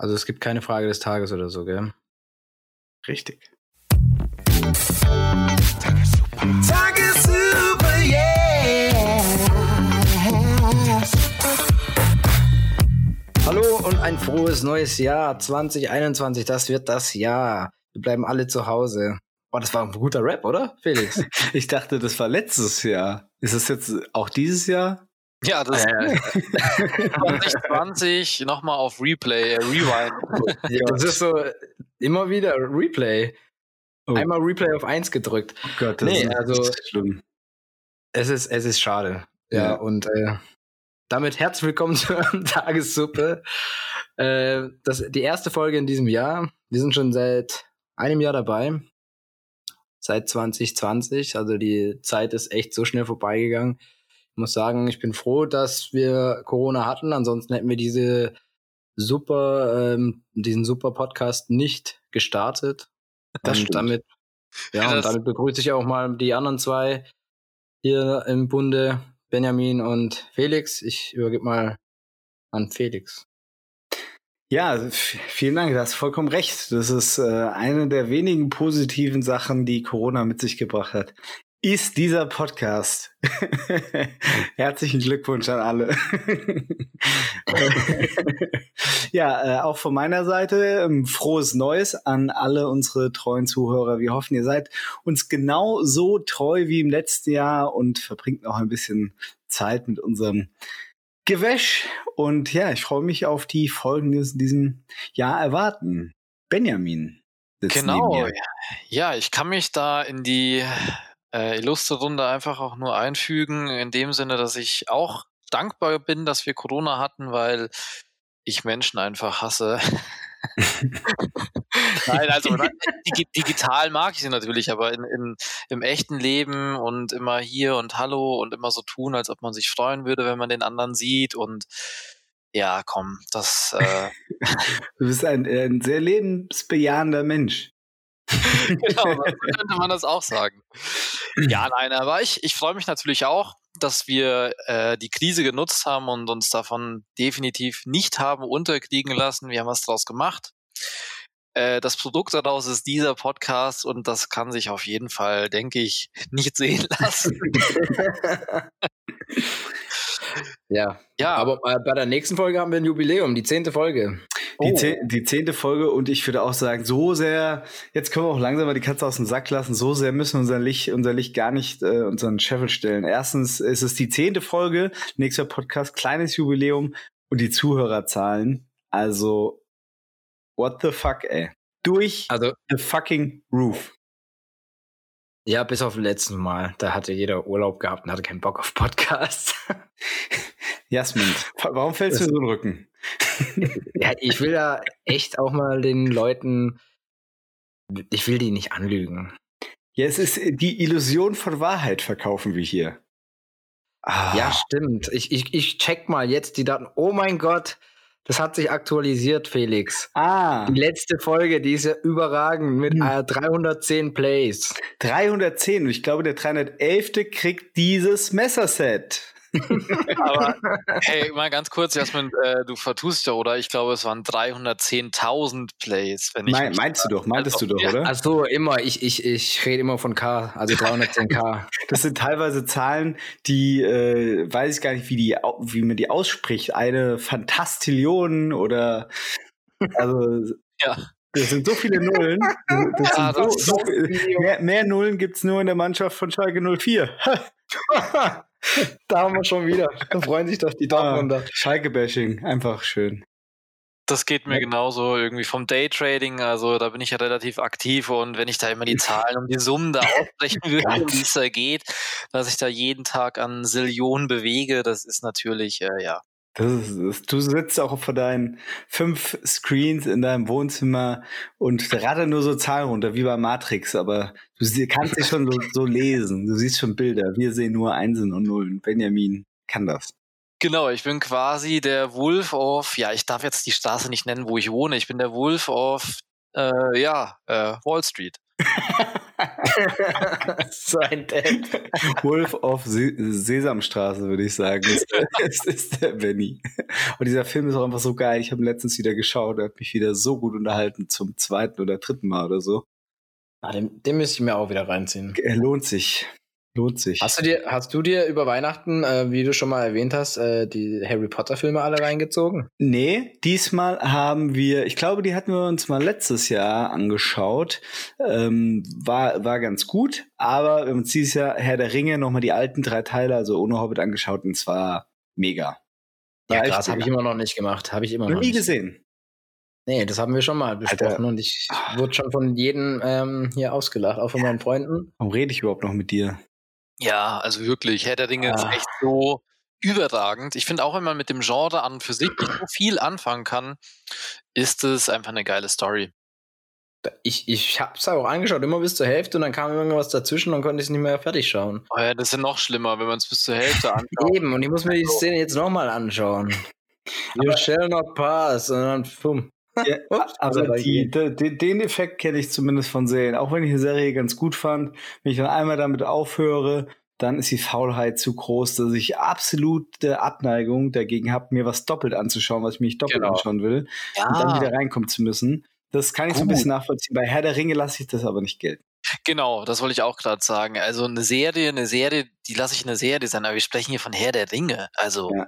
Also es gibt keine Frage des Tages oder so, gell? Richtig. Tagessuper, yeah. Hallo und ein frohes neues Jahr 2021. Das wird das Jahr. Wir bleiben alle zu Hause. Boah, das war ein guter Rap, oder, Felix? ich dachte, das war letztes Jahr. Ist es jetzt auch dieses Jahr? Ja, das äh, 2020 nochmal auf Replay, äh, Rewind. Ja, das ist so immer wieder Replay. Oh. Einmal Replay auf 1 gedrückt. Oh Gott, das nee, ist also, schlimm. Es ist, es ist schade. Ja, ja. und äh, damit herzlich willkommen zur Tagessuppe. Äh, das, die erste Folge in diesem Jahr. Wir sind schon seit einem Jahr dabei. Seit 2020. Also die Zeit ist echt so schnell vorbeigegangen. Ich muss sagen, ich bin froh, dass wir Corona hatten. Ansonsten hätten wir diese super, ähm, diesen super Podcast nicht gestartet. Das und stimmt. damit, ja, ja und damit begrüße ich auch mal die anderen zwei hier im Bunde, Benjamin und Felix. Ich übergebe mal an Felix. Ja, vielen Dank, du hast vollkommen recht. Das ist äh, eine der wenigen positiven Sachen, die Corona mit sich gebracht hat ist dieser Podcast. Herzlichen Glückwunsch an alle. ja, äh, auch von meiner Seite ähm, frohes Neues an alle unsere treuen Zuhörer. Wir hoffen, ihr seid uns genau so treu wie im letzten Jahr und verbringt noch ein bisschen Zeit mit unserem Gewäsch. Und ja, ich freue mich auf die Folgen, die uns in diesem Jahr erwarten. Benjamin. Genau. Ja, ich kann mich da in die äh, illustre Runde einfach auch nur einfügen, in dem Sinne, dass ich auch dankbar bin, dass wir Corona hatten, weil ich Menschen einfach hasse. Nein, also digital mag ich sie natürlich, aber in, in, im echten Leben und immer hier und hallo und immer so tun, als ob man sich freuen würde, wenn man den anderen sieht und ja, komm, das. Äh du bist ein, ein sehr lebensbejahender Mensch. genau, so könnte man das auch sagen. Ja, nein, aber ich, ich freue mich natürlich auch, dass wir äh, die Krise genutzt haben und uns davon definitiv nicht haben unterkriegen lassen. Wir haben was draus gemacht. Äh, das Produkt daraus ist dieser Podcast und das kann sich auf jeden Fall, denke ich, nicht sehen lassen. ja. ja. Aber äh, bei der nächsten Folge haben wir ein Jubiläum, die zehnte Folge. Die, oh. die zehnte Folge und ich würde auch sagen, so sehr, jetzt können wir auch langsam mal die Katze aus dem Sack lassen, so sehr müssen wir unser Licht, unser Licht gar nicht äh, unseren Scheffel stellen. Erstens ist es die zehnte Folge, nächster Podcast, kleines Jubiläum und die Zuhörerzahlen. Also, what the fuck, ey. Durch also, the fucking roof. Ja, bis auf letzten Mal. Da hatte jeder Urlaub gehabt und hatte keinen Bock auf Podcasts. Jasmin, warum fällst du so in den Rücken? ja, ich will ja echt auch mal den Leuten, ich will die nicht anlügen. Ja, es ist die Illusion von Wahrheit verkaufen wir hier. Ah. Ja, stimmt. Ich, ich, ich check mal jetzt die Daten. Oh mein Gott, das hat sich aktualisiert, Felix. Ah. Die letzte Folge, die ist ja überragend mit hm. äh, 310 Plays. 310 und ich glaube, der 311. kriegt dieses Messerset. Aber hey, mal ganz kurz, Jasmin, äh, du vertust ja, oder? Ich glaube, es waren 310.000 Plays. Wenn ich mein, meinst du doch, meintest also, du doch, oder? Also immer, ich, ich, ich rede immer von K, also 310k. das sind teilweise Zahlen, die äh, weiß ich gar nicht, wie, die, wie man die ausspricht. Eine Fantastillion oder also ja. Das sind so viele Nullen. Das ja, so, so, mehr, mehr Nullen gibt es nur in der Mannschaft von Schalke 04. da haben wir schon wieder. Da freuen sich doch die Dortmunder. Ah, Schalke-Bashing, einfach schön. Das geht mir genauso irgendwie vom Daytrading, also da bin ich ja relativ aktiv und wenn ich da immer die Zahlen und die Summen da ausrechnen würde, wie es da geht, dass ich da jeden Tag an Sillionen bewege, das ist natürlich, äh, ja, das ist, du sitzt auch vor deinen fünf Screens in deinem Wohnzimmer und radder nur so Zahlen runter, wie bei Matrix, aber du kannst dich schon so, so lesen. Du siehst schon Bilder. Wir sehen nur Einsen und Nullen. Benjamin kann das. Genau, ich bin quasi der Wolf of, ja, ich darf jetzt die Straße nicht nennen, wo ich wohne. Ich bin der Wolf of, äh, ja, äh, Wall Street. so ein Dad. Wolf of Se Sesamstraße, würde ich sagen. Das ist der Benny. Und dieser Film ist auch einfach so geil. Ich habe ihn letztens wieder geschaut. Er hat mich wieder so gut unterhalten zum zweiten oder dritten Mal oder so. Ah, den, den müsste ich mir auch wieder reinziehen. Er lohnt sich. Lohnt sich. Hast du dir, hast du dir über Weihnachten, äh, wie du schon mal erwähnt hast, äh, die Harry Potter Filme alle reingezogen? Nee, diesmal haben wir, ich glaube, die hatten wir uns mal letztes Jahr angeschaut. Ähm, war, war ganz gut, aber wir haben uns dieses Jahr Herr der Ringe nochmal die alten drei Teile, also ohne Hobbit angeschaut und zwar mega. Ja, krass, habe ich immer noch nicht gemacht. Habe ich immer noch, noch nie gesehen. Nee, das haben wir schon mal besprochen Alter. und ich wurde schon von jedem ähm, hier ausgelacht, auch von meinen Freunden. Warum rede ich überhaupt noch mit dir? Ja, also wirklich, Herr der Ringe ah. ist echt so überragend. Ich finde auch, wenn man mit dem Genre an für sich nicht so viel anfangen kann, ist es einfach eine geile Story. Ich, ich habe es auch angeschaut, immer bis zur Hälfte und dann kam irgendwas dazwischen und konnte ich es nicht mehr fertig schauen. Oh ja, das ist ja noch schlimmer, wenn man es bis zur Hälfte anschaut. Eben, und ich muss mir die Szene jetzt nochmal anschauen. You shall not pass und dann pum. Ja, aber die, die, den Effekt kenne ich zumindest von Serien. Auch wenn ich eine Serie ganz gut fand, wenn ich dann einmal damit aufhöre, dann ist die Faulheit zu groß, dass ich absolute Abneigung dagegen habe, mir was doppelt anzuschauen, was ich mir nicht doppelt genau. anschauen will, ja. und dann wieder reinkommen zu müssen. Das kann ich gut. so ein bisschen nachvollziehen. Bei Herr der Ringe lasse ich das aber nicht gelten. Genau, das wollte ich auch gerade sagen. Also eine Serie, eine Serie, die lasse ich eine Serie sein, aber wir sprechen hier von Herr der Ringe. Also ja.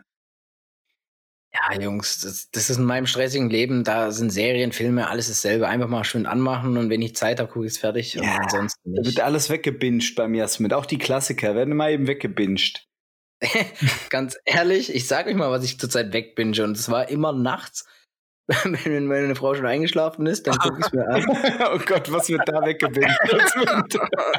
Ja, Jungs, das, das, ist in meinem stressigen Leben, da sind Serien, Filme, alles dasselbe. Einfach mal schön anmachen und wenn ich Zeit habe, gucke ich es fertig ja, und ansonsten nicht. Da wird alles weggebinged bei mir Smith. Auch die Klassiker werden immer eben weggebinged. Ganz ehrlich, ich sage euch mal, was ich zurzeit wegbinge und es war immer nachts. Wenn meine Frau schon eingeschlafen ist, dann gucke ich es mir an. oh Gott, was wird da weggebinged?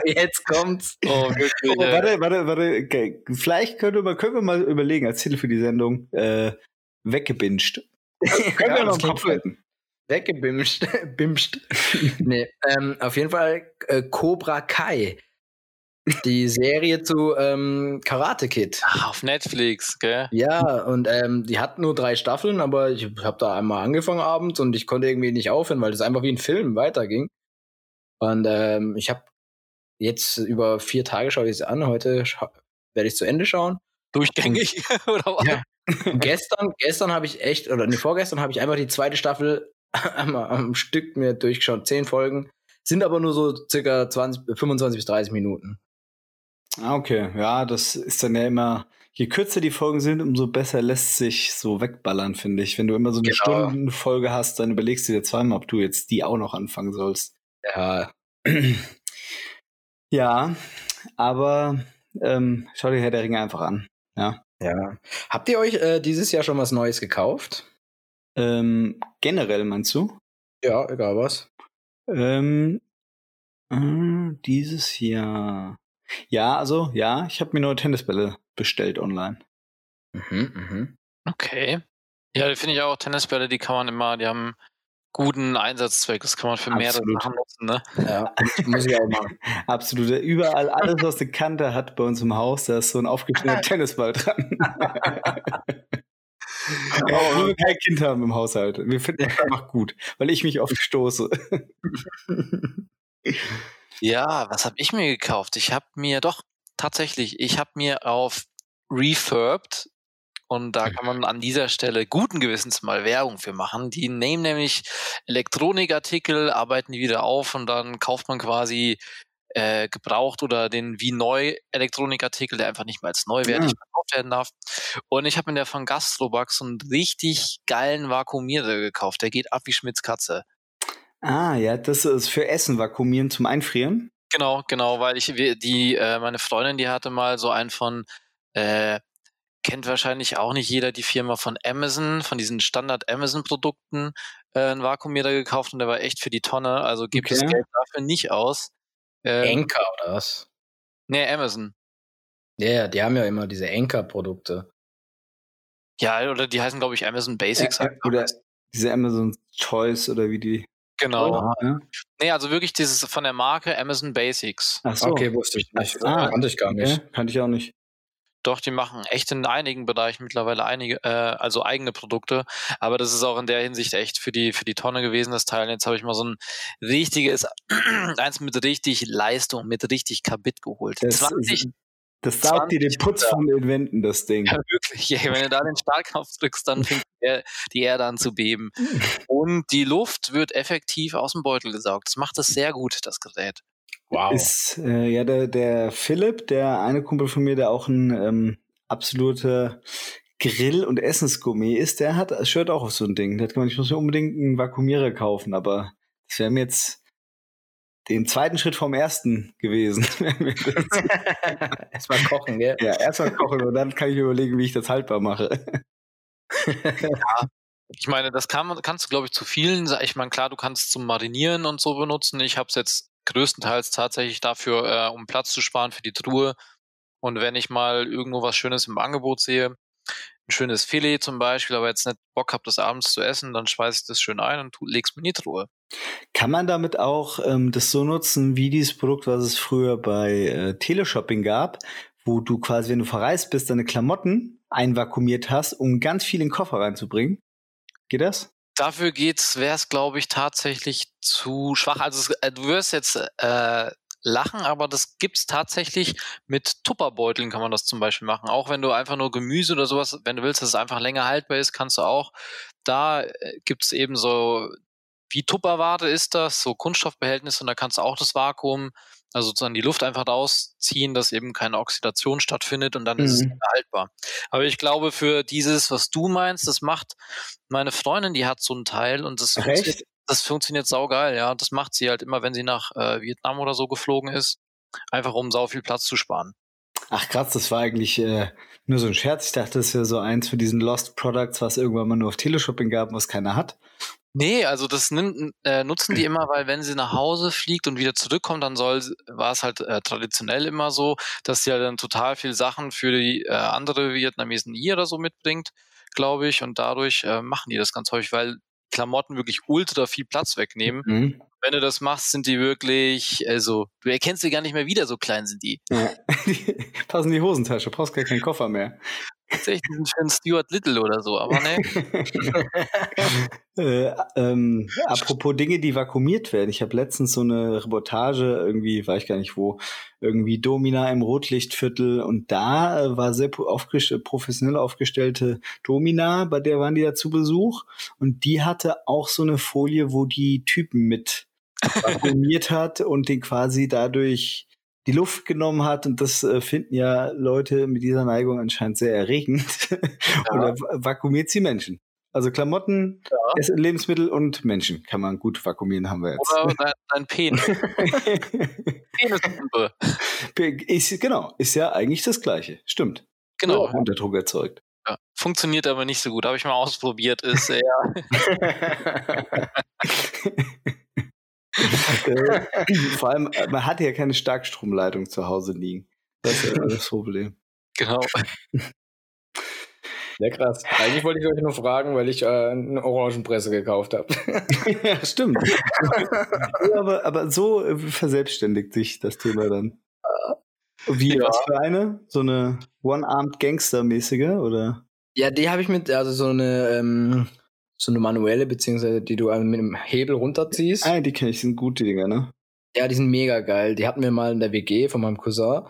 Jetzt kommt's. Oh, wirklich. Oh, warte, warte, warte. Okay. Vielleicht können wir, können wir mal überlegen, als Titel für die Sendung, äh, weggebinged. Können wir noch im Kopf halten. Weggebimscht. Bimscht. nee, ähm, auf jeden Fall äh, Cobra Kai. Die Serie zu ähm, Karate Kid. Ach, auf Netflix, gell? Ja, und ähm, die hat nur drei Staffeln, aber ich habe da einmal angefangen abends und ich konnte irgendwie nicht aufhören, weil das einfach wie ein Film weiterging. Und ähm, ich habe jetzt über vier Tage schaue ich es an. Heute werde ich zu Ende schauen. Durchgängig, oder was? Ja, gestern, gestern habe ich echt, oder nee, vorgestern habe ich einfach die zweite Staffel einmal am Stück mir durchgeschaut. Zehn Folgen, sind aber nur so circa 20, 25 bis 30 Minuten. Ah, okay. Ja, das ist dann ja immer, je kürzer die Folgen sind, umso besser lässt sich so wegballern, finde ich. Wenn du immer so eine genau. Stundenfolge hast, dann überlegst du dir zweimal, ob du jetzt die auch noch anfangen sollst. Ja. ja, aber ähm, schau dir Herr der Ringe einfach an. Ja. Ja. Habt ihr euch äh, dieses Jahr schon was Neues gekauft? Ähm, generell meinst du? Ja, egal was. Ähm, äh, dieses Jahr. Ja, also ja, ich habe mir neue Tennisbälle bestellt online. Mhm, mhm. Okay. Ja, finde ich auch Tennisbälle, die kann man immer, die haben guten Einsatzzweck. Das kann man für mehrere Sachen nutzen, ne? Ja, muss ich auch machen. Absolut. Überall, alles, was eine Kante hat bei uns im Haus, da ist so ein aufgeschnittener Tennisball dran. Wenn wir kein Kind haben im Haushalt. Wir finden das einfach gut, weil ich mich oft stoße. ja, was habe ich mir gekauft? Ich habe mir doch tatsächlich, ich habe mir auf Refurbed und da kann man an dieser Stelle guten Gewissens mal Werbung für machen. Die nehmen nämlich Elektronikartikel, arbeiten die wieder auf und dann kauft man quasi äh, gebraucht oder den wie neu Elektronikartikel, der einfach nicht mehr als neuwertig ja. verkauft werden darf. Und ich habe mir der von Gastrobugs so einen richtig geilen Vakuumierer gekauft. Der geht ab wie Schmitz Katze. Ah, ja, das ist für Essen vakuumieren zum Einfrieren. Genau, genau, weil ich die äh, meine Freundin, die hatte mal so einen von äh, kennt wahrscheinlich auch nicht jeder die Firma von Amazon, von diesen Standard-Amazon-Produkten, äh, einen Vakuumierer gekauft und der war echt für die Tonne. Also gibt okay. das Geld dafür nicht aus. Ähm, Enker oder was? Nee, Amazon. Ja, yeah, die haben ja immer diese Enker-Produkte. Ja, oder die heißen, glaube ich, Amazon Basics. Äh, oder diese Amazon Choice oder wie die. Genau. Ja. Nee, also wirklich dieses von der Marke Amazon Basics. Ach so. Okay, wusste ich nicht. Ah, kannte ich gar nicht. Okay. Kannte ich auch nicht. Doch, die machen echt in einigen Bereichen mittlerweile einige, äh, also eigene Produkte. Aber das ist auch in der Hinsicht echt für die, für die Tonne gewesen, das Teil. Jetzt habe ich mal so ein richtiges, eins mit richtig Leistung, mit richtig Kabit geholt. Das 20, das saugt dir den Putz von den Wänden, das Ding. Ja, wirklich. Ja, wenn du da den Startknopf drückst, dann fängt die Erde an zu beben. Und die Luft wird effektiv aus dem Beutel gesaugt. Das macht das sehr gut, das Gerät. Wow. Ist, äh, ja, der, der Philipp, der eine Kumpel von mir, der auch ein ähm, absoluter Grill- und Essensgourmet ist, der hat das Shirt auch auf so ein Ding. Der hat gemeint, ich muss mir unbedingt einen Vakuumierer kaufen, aber das wäre mir jetzt den zweiten Schritt vom ersten gewesen. erstmal kochen, gell? Ja, erstmal kochen und dann kann ich mir überlegen, wie ich das haltbar mache. ja, ich meine, das kann, kannst du, glaube ich, zu vielen. Ich meine, klar, du kannst es zum Marinieren und so benutzen. Ich habe es jetzt größtenteils tatsächlich dafür, äh, um Platz zu sparen für die Truhe. Und wenn ich mal irgendwo was Schönes im Angebot sehe, ein schönes Filet zum Beispiel, aber jetzt nicht Bock habe, das abends zu essen, dann schweiße ich das schön ein und leg's mir in die Truhe. Kann man damit auch ähm, das so nutzen wie dieses Produkt, was es früher bei äh, Teleshopping gab, wo du quasi, wenn du verreist bist, deine Klamotten einvakuumiert hast, um ganz viel in den Koffer reinzubringen? Geht das? Dafür geht's, wäre es, glaube ich, tatsächlich zu schwach. Also es, äh, du wirst jetzt äh, lachen, aber das gibt's tatsächlich mit Tupperbeuteln kann man das zum Beispiel machen. Auch wenn du einfach nur Gemüse oder sowas, wenn du willst, dass es einfach länger haltbar ist, kannst du auch. Da äh, gibt's eben so, wie Tupperware ist das, so Kunststoffbehältnisse und da kannst du auch das Vakuum, also sozusagen die Luft einfach rausziehen, dass eben keine Oxidation stattfindet und dann mhm. ist es mhm. haltbar. Aber ich glaube, für dieses, was du meinst, das macht meine Freundin, die hat so ein Teil und das Echt? das funktioniert saugeil, ja. Das macht sie halt immer, wenn sie nach äh, Vietnam oder so geflogen ist. Einfach um sau viel Platz zu sparen. Ach krass, das war eigentlich äh, nur so ein Scherz. Ich dachte, das wäre so eins für diesen Lost Products, was irgendwann mal nur auf Teleshopping gab, was keiner hat. Nee, also das nimmt, äh, nutzen die immer, weil wenn sie nach Hause fliegt und wieder zurückkommt, dann soll war es halt äh, traditionell immer so, dass sie halt dann total viel Sachen für die äh, andere Vietnamesen hier oder so mitbringt, glaube ich. Und dadurch äh, machen die das ganz häufig, weil Klamotten wirklich ultra viel Platz wegnehmen. Mhm. Wenn du das machst, sind die wirklich, also, du erkennst sie gar nicht mehr wieder, so klein sind die. Ja. passen in die Hosentasche, brauchst gar keinen Koffer mehr. Tatsächlich ein schönen Stuart Little oder so, aber ne. äh, ähm, apropos Dinge, die vakuumiert werden. Ich habe letztens so eine Reportage, irgendwie, weiß ich gar nicht wo, irgendwie Domina im Rotlichtviertel und da äh, war sehr aufgest professionell aufgestellte Domina, bei der waren die da zu Besuch und die hatte auch so eine Folie, wo die Typen mit vakuumiert hat und den quasi dadurch die Luft genommen hat und das äh, finden ja Leute mit dieser Neigung anscheinend sehr erregend. Ja. Oder vakuumiert sie Menschen. Also Klamotten, ja. Lebensmittel und Menschen kann man gut vakuumieren, haben wir jetzt. Oder dein, dein Penis. Penispumpe. ist, genau, ist ja eigentlich das Gleiche. Stimmt. Genau. Ja, unter Druck erzeugt. Ja. Funktioniert aber nicht so gut. Habe ich mal ausprobiert. Ist eher. Vor allem, äh, man hat ja keine Starkstromleitung zu Hause liegen. Das ist ja das Problem. Genau. Ja, krass. Eigentlich wollte ich euch nur fragen, weil ich äh, eine Orangenpresse gekauft habe. ja, stimmt. aber, aber so äh, verselbstständigt sich das Thema dann. Wie, ja. was für eine? So eine One-Armed Gangster-mäßige, oder? Ja, die habe ich mit, also so eine, ähm, so eine manuelle, beziehungsweise die du mit einem Hebel runterziehst. Ah, die kenne ich, sind gute Dinger, ne? Ja, die sind mega geil. Die hatten wir mal in der WG von meinem Cousin.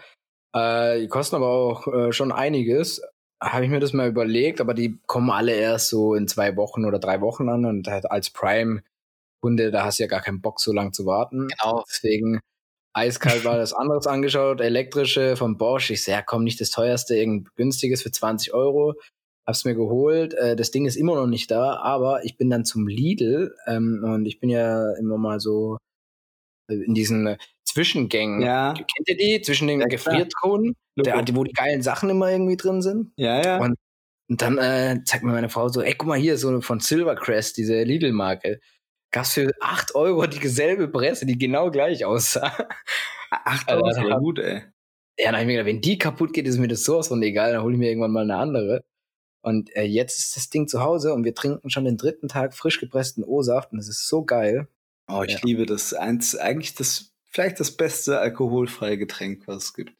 Äh, die kosten aber auch äh, schon einiges. Habe ich mir das mal überlegt, aber die kommen alle erst so in zwei Wochen oder drei Wochen an und halt als Prime-Kunde, da hast du ja gar keinen Bock, so lang zu warten. Genau. Deswegen eiskalt war das anderes angeschaut, elektrische von Bosch. Ich sehe, ja, komm, nicht das teuerste, irgendein günstiges für 20 Euro hab's mir geholt. Äh, das Ding ist immer noch nicht da, aber ich bin dann zum Lidl ähm, und ich bin ja immer mal so äh, in diesen Zwischengängen. Ja. Kennt ihr die? Zwischen den ja, Gefriertruhen, wo die geilen Sachen immer irgendwie drin sind. Ja, ja. Und, und dann äh, zeigt mir meine Frau so, ey, guck mal hier, so von Silvercrest, diese Lidl-Marke. Gab's für 8 Euro die selbe Presse, die genau gleich aussah. 8 Euro ist ja gut, ey. Ja, dann hab ich mir gedacht, wenn die kaputt geht, ist mir das sowas von egal, dann hole ich mir irgendwann mal eine andere. Und äh, jetzt ist das Ding zu Hause und wir trinken schon den dritten Tag frisch gepressten O-Saft und es ist so geil. Oh, ich ja. liebe das. Eins, eigentlich das, vielleicht das beste alkoholfreie Getränk, was es gibt.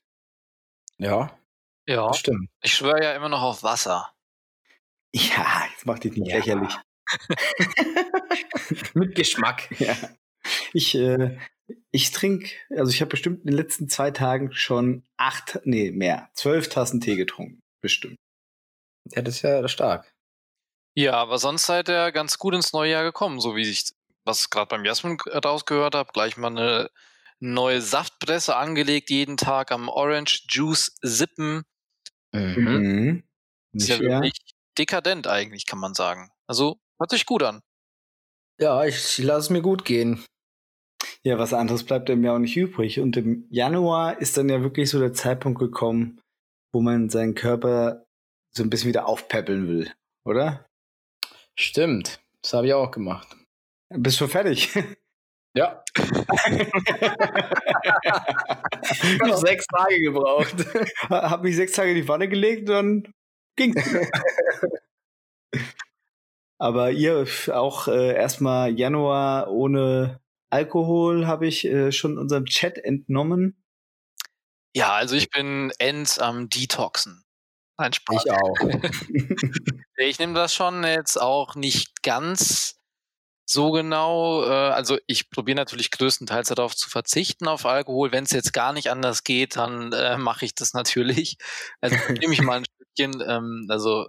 Ja. Ja, stimmt. Ich schwöre ja immer noch auf Wasser. Ja, jetzt macht dich nicht ja. lächerlich. Mit Geschmack. Ja. Ich, äh, ich trinke, also ich habe bestimmt in den letzten zwei Tagen schon acht, nee, mehr, zwölf Tassen Tee getrunken. Bestimmt. Ja, das ist ja stark. Ja, aber sonst seid ihr ganz gut ins neue Jahr gekommen, so wie ich was gerade beim Jasmin rausgehört habe. Gleich mal eine neue Saftpresse angelegt, jeden Tag am Orange Juice sippen. Mhm. mhm. Ist ja wirklich dekadent eigentlich, kann man sagen. Also hört sich gut an. Ja, ich lasse es mir gut gehen. Ja, was anderes bleibt einem ja auch nicht übrig. Und im Januar ist dann ja wirklich so der Zeitpunkt gekommen, wo man seinen Körper so ein bisschen wieder aufpäppeln will, oder? Stimmt. Das habe ich auch gemacht. Bist du fertig? Ja. ich habe sechs Tage gebraucht. Hab mich sechs Tage in die Wanne gelegt, dann ging. Aber ihr auch äh, erstmal Januar ohne Alkohol habe ich äh, schon unserem Chat entnommen. Ja, also ich bin ends am Detoxen. Ein Spaß. Ich auch. ich nehme das schon jetzt auch nicht ganz so genau. Äh, also ich probiere natürlich größtenteils darauf zu verzichten auf Alkohol. Wenn es jetzt gar nicht anders geht, dann äh, mache ich das natürlich. Also nehme ich mal ein Stückchen. Ähm, also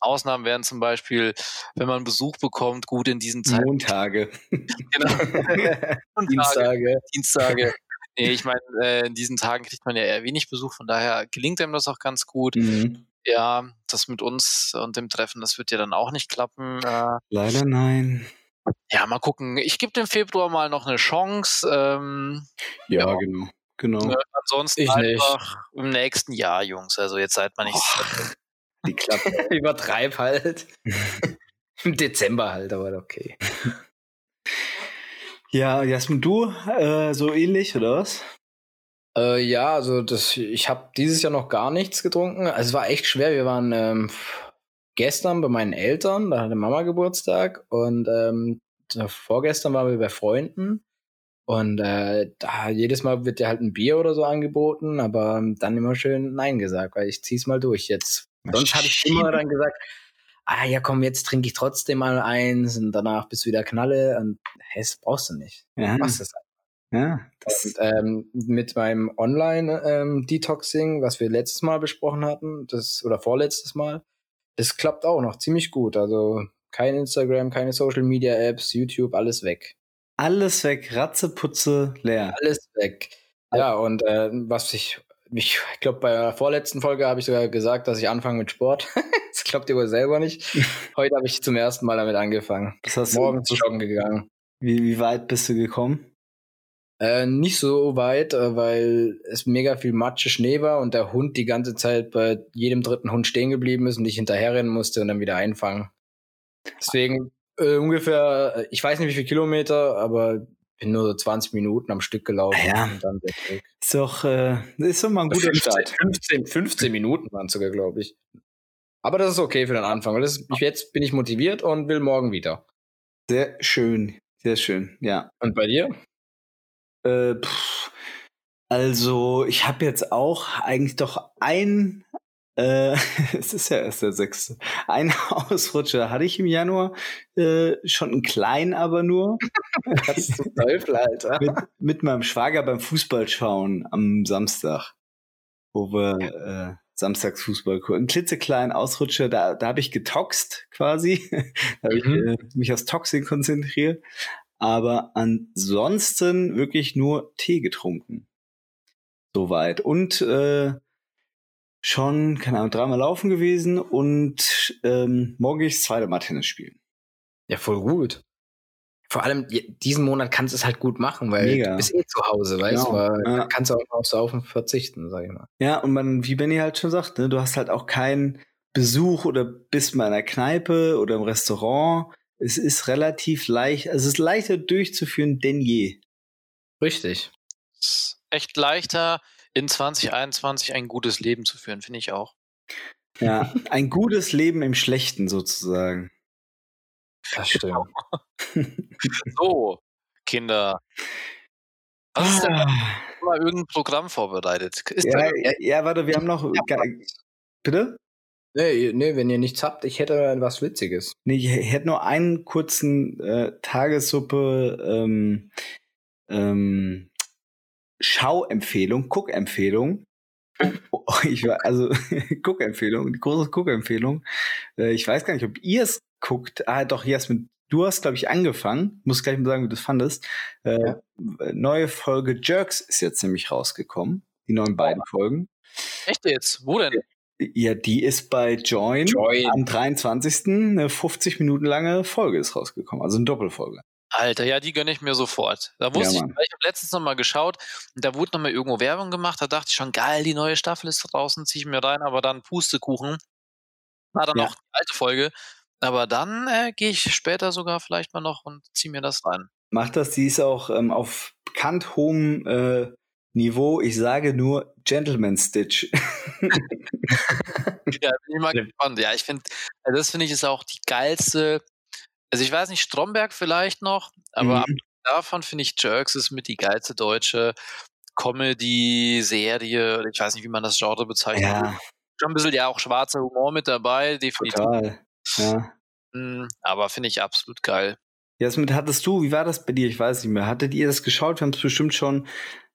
Ausnahmen wären zum Beispiel, wenn man Besuch bekommt, gut in diesen Zeiten. Montage. genau. Dienstage. Dienstage. Nee, ich meine, äh, in diesen Tagen kriegt man ja eher wenig Besuch, von daher gelingt einem das auch ganz gut. Mhm. Ja, das mit uns und dem Treffen, das wird ja dann auch nicht klappen. Äh, Leider nein. Ja, mal gucken. Ich gebe dem Februar mal noch eine Chance. Ähm, ja, ja, genau. genau. Äh, ansonsten ich einfach nicht. im nächsten Jahr, Jungs. Also jetzt seid man nicht. Oh, die Klappe. Übertreib halt. Im Dezember halt, aber okay. Ja, Jasmin, du äh, so ähnlich, oder was? Äh, ja, also das, ich habe dieses Jahr noch gar nichts getrunken. Also es war echt schwer. Wir waren ähm, gestern bei meinen Eltern, da hatte Mama Geburtstag und ähm, vorgestern waren wir bei Freunden und äh, da jedes Mal wird dir halt ein Bier oder so angeboten, aber dann immer schön Nein gesagt, weil ich zieh's mal durch jetzt. Sonst hatte ich immer dann gesagt, ah ja komm, jetzt trinke ich trotzdem mal eins und danach bist du wieder Knalle und hey, das brauchst du nicht. Ja. Du machst das einfach. Ja, das und, ähm, mit meinem Online-Detoxing, ähm, was wir letztes Mal besprochen hatten, das oder vorletztes Mal, das klappt auch noch ziemlich gut. Also kein Instagram, keine Social Media Apps, YouTube, alles weg. Alles weg, Ratzeputze leer. Alles weg. Ja, und äh, was ich, ich glaube, bei der vorletzten Folge habe ich sogar gesagt, dass ich anfange mit Sport. das glaubt ihr wohl selber nicht. Heute habe ich zum ersten Mal damit angefangen. Das hast Morgens du joggen gegangen. Wie, wie weit bist du gekommen? Äh, nicht so weit, äh, weil es mega viel Matsche Schnee war und der Hund die ganze Zeit bei jedem dritten Hund stehen geblieben ist und ich hinterherrennen musste und dann wieder einfangen. Deswegen äh, ungefähr, äh, ich weiß nicht wie viele Kilometer, aber bin nur so 20 Minuten am Stück gelaufen ja. und dann Ist doch, äh, ist doch mal ein guter 15, Start. 15, 15 Minuten waren sogar, glaube ich. Aber das ist okay für den Anfang, weil das ist, jetzt bin ich motiviert und will morgen wieder. Sehr schön, sehr schön, ja. Und bei dir? Äh, pff, also, ich habe jetzt auch eigentlich doch ein, äh, es ist ja erst der sechste, ein Ausrutscher hatte ich im Januar, äh, schon einen kleinen, aber nur. Was zum Teufel, Alter? mit, mit meinem Schwager beim Fußball schauen am Samstag, wo wir äh, Samstags Fußball gucken. Ein klitzekleinen Ausrutscher, da, da habe ich getoxt quasi. da habe mhm. ich äh, mich aufs Toxin konzentriert aber ansonsten wirklich nur Tee getrunken. Soweit. Und äh, schon, keine Ahnung, dreimal laufen gewesen und ähm, morgen gehe ich das zweite Mal Tennis spielen. Ja, voll gut. Vor allem diesen Monat kannst du es halt gut machen, weil Mega. du bist eh zu Hause, weißt genau. du? Ja. kannst du auch aufs Saufen verzichten, sag ich mal. Ja, und man, wie Benny halt schon sagt, ne, du hast halt auch keinen Besuch oder bist mal in einer Kneipe oder im Restaurant es ist relativ leicht, also es ist leichter durchzuführen denn je. Richtig. Es ist echt leichter, in 2021 ein gutes Leben zu führen, finde ich auch. Ja, ein gutes Leben im Schlechten sozusagen. Stimmt. so, Kinder. Hast du ah. mal irgendein Programm vorbereitet? Ja, ja, ja, warte, wir haben noch. Bitte? Nee, nee, wenn ihr nichts habt, ich hätte was Witziges. Nee, ich hätte nur einen kurzen äh, Tagessuppe ähm, ähm, Schauempfehlung, Guckempfehlung. Oh, ich war, also Guckempfehlung, die große Guckempfehlung. Äh, ich weiß gar nicht, ob ihr es guckt. Ah, doch, Jasmin, du hast, glaube ich, angefangen. Muss gleich mal sagen, wie du es fandest. Äh, ja. Neue Folge Jerks ist jetzt nämlich rausgekommen. Die neuen beiden oh. Folgen. Echt jetzt? Wo denn? Ja, die ist bei Join, Join. am 23. Eine 50 Minuten lange Folge ist rausgekommen, also eine Doppelfolge. Alter, ja, die gönne ich mir sofort. Da wusste ja, ich, ich habe letztens noch mal geschaut, da wurde noch mal irgendwo Werbung gemacht, da dachte ich schon, geil, die neue Staffel ist draußen, ziehe ich mir rein, aber dann Pustekuchen. War dann ja. noch die alte Folge. Aber dann äh, gehe ich später sogar vielleicht mal noch und ziehe mir das rein. Macht das, die ist auch ähm, auf bekannt hohem äh, Niveau, ich sage nur Gentleman Stitch. ja, bin ich mal gespannt. Ja, ich finde, also das finde ich ist auch die geilste. Also ich weiß nicht, Stromberg vielleicht noch, aber mhm. davon finde ich Jerks ist mit die geilste deutsche Comedy-Serie. Ich weiß nicht, wie man das Genre bezeichnet. Ja. Schon ein bisschen ja auch schwarzer Humor mit dabei, definitiv. Total. Ja. Hm, aber finde ich absolut geil. Jasmin, hattest du, wie war das bei dir? Ich weiß nicht mehr. Hattet ihr das geschaut? Wir haben es bestimmt schon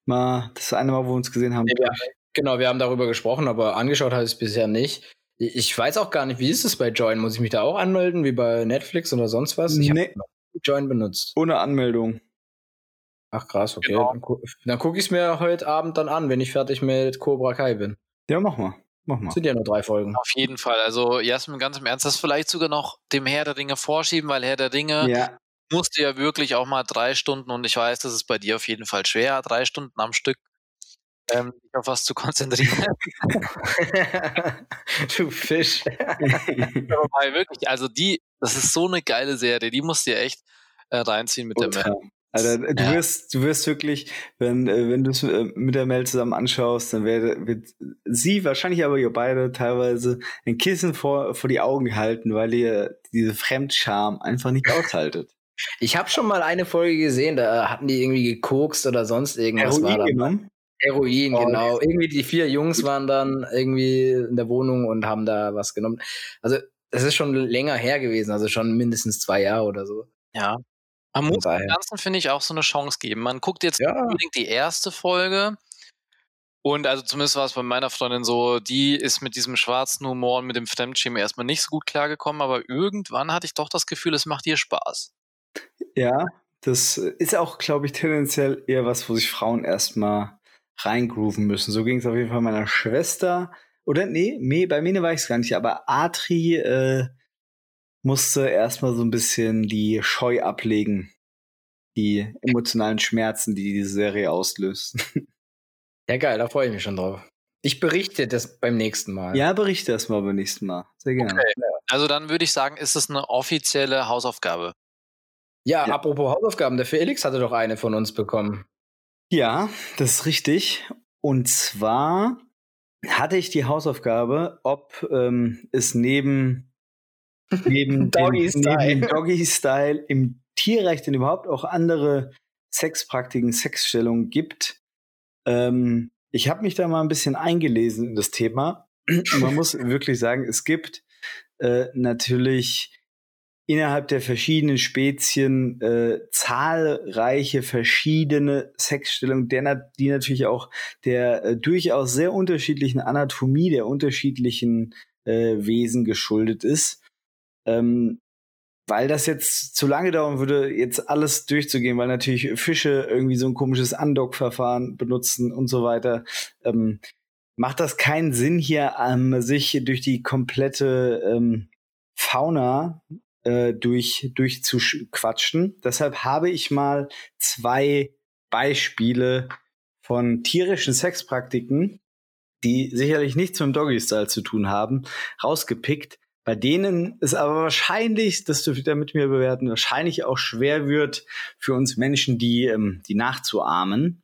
mal, das eine Mal, wo wir uns gesehen haben. Ja, genau, wir haben darüber gesprochen, aber angeschaut habe ich es bisher nicht. Ich weiß auch gar nicht, wie ist es bei Join? Muss ich mich da auch anmelden, wie bei Netflix oder sonst was? Ich nee. habe Join benutzt. Ohne Anmeldung. Ach krass, okay. Genau. Dann, gu dann gucke ich es mir heute Abend dann an, wenn ich fertig mit Cobra Kai bin. Ja, mach mal. Mach mal. Sind ja nur drei Folgen. Auf jeden Fall. Also, Jasmin, ganz im Ernst, das vielleicht sogar noch dem Herr der Dinge vorschieben, weil Herr der Dinge ja musste ja wirklich auch mal drei Stunden, und ich weiß, das ist bei dir auf jeden Fall schwer, drei Stunden am Stück ähm, dich auf was zu konzentrieren. du Fisch. Aber wirklich, also die, das ist so eine geile Serie, die musst du dir echt äh, reinziehen mit Ultra. der Mel. Also du ja. wirst, du wirst wirklich, wenn, äh, wenn du es äh, mit der Mel zusammen anschaust, dann wird, wird sie, wahrscheinlich aber ihr beide teilweise ein Kissen vor, vor die Augen halten, weil ihr diese Fremdscham einfach nicht aushaltet. Ich habe schon mal eine Folge gesehen, da hatten die irgendwie gekokst oder sonst irgendwas. Heroin war genommen? Heroin, oh, genau. Irgendwie die vier Jungs waren dann irgendwie in der Wohnung und haben da was genommen. Also es ist schon länger her gewesen, also schon mindestens zwei Jahre oder so. Ja. Man muss dem Ganzen, finde ich, auch so eine Chance geben. Man guckt jetzt ja. unbedingt die erste Folge. Und also zumindest war es bei meiner Freundin so, die ist mit diesem schwarzen Humor und mit dem Fremdschirm erstmal nicht so gut klargekommen, aber irgendwann hatte ich doch das Gefühl, es macht ihr Spaß. Ja, das ist auch, glaube ich, tendenziell eher was, wo sich Frauen erstmal reingrooven müssen. So ging es auf jeden Fall meiner Schwester. Oder nee, nee bei mir war ich es gar nicht, aber Atri äh, musste erstmal so ein bisschen die Scheu ablegen. Die emotionalen Schmerzen, die diese Serie auslöst. Ja, geil, da freue ich mich schon drauf. Ich berichte das beim nächsten Mal. Ja, berichte das mal beim nächsten Mal. Sehr gerne. Okay. Also dann würde ich sagen, ist es eine offizielle Hausaufgabe. Ja, ja, apropos Hausaufgaben, der Felix hatte doch eine von uns bekommen. Ja, das ist richtig. Und zwar hatte ich die Hausaufgabe, ob ähm, es neben, neben Doggy Style. Doggy Style im Tierrecht denn überhaupt auch andere Sexpraktiken, Sexstellungen gibt. Ähm, ich habe mich da mal ein bisschen eingelesen in das Thema. Man muss wirklich sagen, es gibt äh, natürlich innerhalb der verschiedenen Spezien äh, zahlreiche verschiedene Sexstellungen, die natürlich auch der äh, durchaus sehr unterschiedlichen Anatomie der unterschiedlichen äh, Wesen geschuldet ist. Ähm, weil das jetzt zu lange dauern würde, jetzt alles durchzugehen, weil natürlich Fische irgendwie so ein komisches Undock-Verfahren benutzen und so weiter, ähm, macht das keinen Sinn hier, ähm, sich durch die komplette ähm, Fauna äh, durch, durchzuquatschen. Deshalb habe ich mal zwei Beispiele von tierischen Sexpraktiken, die sicherlich nichts mit dem Doggy-Style zu tun haben, rausgepickt, bei denen es aber wahrscheinlich, das dürft ihr mit mir bewerten, wahrscheinlich auch schwer wird für uns Menschen, die, ähm, die nachzuahmen.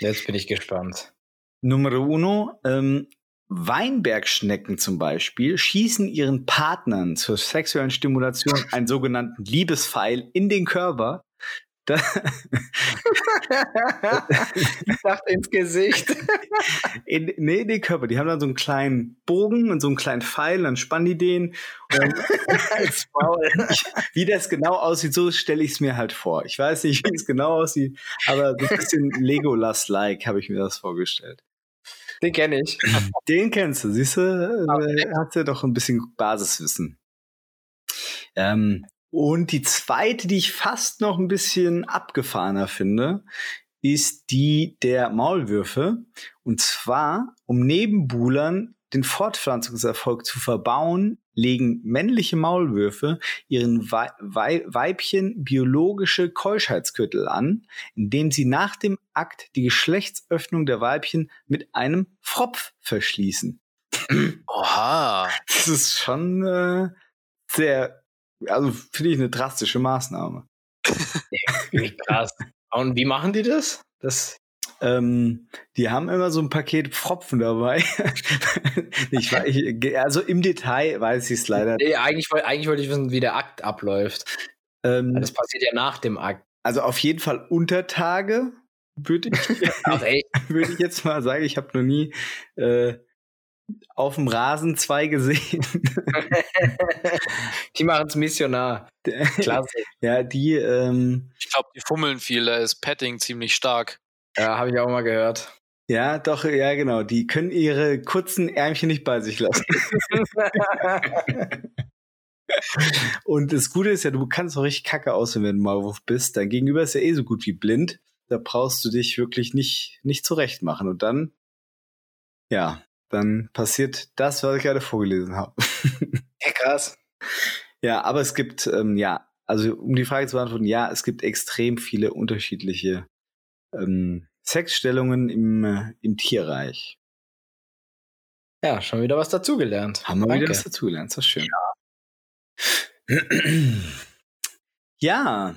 Jetzt bin ich gespannt. Nummer uno, ähm, Weinbergschnecken zum Beispiel schießen ihren Partnern zur sexuellen Stimulation einen sogenannten Liebespfeil in den Körper, Da ich dachte ins Gesicht. In, nee, den Körper. Die haben dann so einen kleinen Bogen und so einen kleinen Pfeil, dann spannen die den. als Maul. wie das genau aussieht, so stelle ich es mir halt vor. Ich weiß nicht, wie es genau aussieht, aber so ein bisschen Legolas-like habe ich mir das vorgestellt. Den kenne ich. Den kennst du, siehst du? Okay. Hat ja doch ein bisschen Basiswissen. Ähm, und die zweite, die ich fast noch ein bisschen abgefahrener finde, ist die der Maulwürfe. Und zwar, um Nebenbuhlern den Fortpflanzungserfolg zu verbauen, legen männliche Maulwürfe ihren Wei Wei Weibchen biologische Keuschheitsgürtel an, indem sie nach dem Akt die Geschlechtsöffnung der Weibchen mit einem Fropf verschließen. Oha. Das ist schon äh, sehr, also finde ich eine drastische Maßnahme. wie krass. Und wie machen die das? Das ähm, die haben immer so ein Paket Pfropfen dabei. ich, ich, also im Detail weiß ich es leider. Nee, eigentlich, eigentlich wollte ich wissen, wie der Akt abläuft. Ähm, das passiert ja nach dem Akt. Also auf jeden Fall unter Tage würde ich, würd ich jetzt mal sagen. Ich habe noch nie äh, auf dem Rasen zwei gesehen. die machen es missionar. Klasse. Ja, die. Ähm, ich glaube, die fummeln viel. Da ist Petting ziemlich stark. Ja, habe ich auch mal gehört. Ja, doch, ja, genau. Die können ihre kurzen Ärmchen nicht bei sich lassen. Und das Gute ist ja, du kannst auch richtig kacke aussehen, wenn du Maulwurf bist. Dein Gegenüber ist ja eh so gut wie blind. Da brauchst du dich wirklich nicht, nicht zurecht machen. Und dann, ja, dann passiert das, was ich gerade vorgelesen habe. Ja, krass. Ja, aber es gibt, ähm, ja, also um die Frage zu beantworten, ja, es gibt extrem viele unterschiedliche ähm, Sexstellungen im, äh, im Tierreich. Ja, schon wieder was dazugelernt. Haben wir Danke. wieder was dazugelernt, das ist schön. Ja. ja.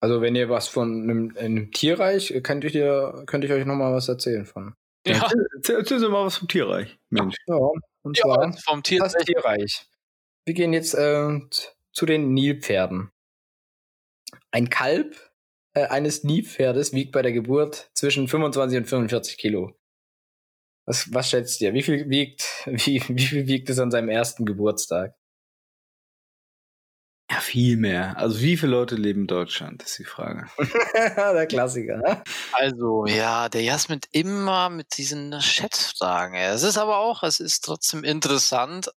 Also wenn ihr was von einem, einem Tierreich, könnt ich, dir, könnt ich euch noch mal was erzählen von. Ja. Erzähl, erzähl doch mal was vom Tierreich, Mensch. Ja, und ja, zwar vom Tierreich. Das Tierreich. Wir gehen jetzt äh, zu den Nilpferden. Ein Kalb äh, eines Nilpferdes wiegt bei der Geburt zwischen 25 und 45 Kilo. Was, was schätzt ihr? Wie viel wiegt, wie, wie viel wiegt es an seinem ersten Geburtstag? Ja, viel mehr. Also wie viele Leute leben in Deutschland, ist die Frage. der Klassiker. Ne? Also, ja, der Jasmin immer mit diesen Schätzfragen. Es ist aber auch, es ist trotzdem interessant.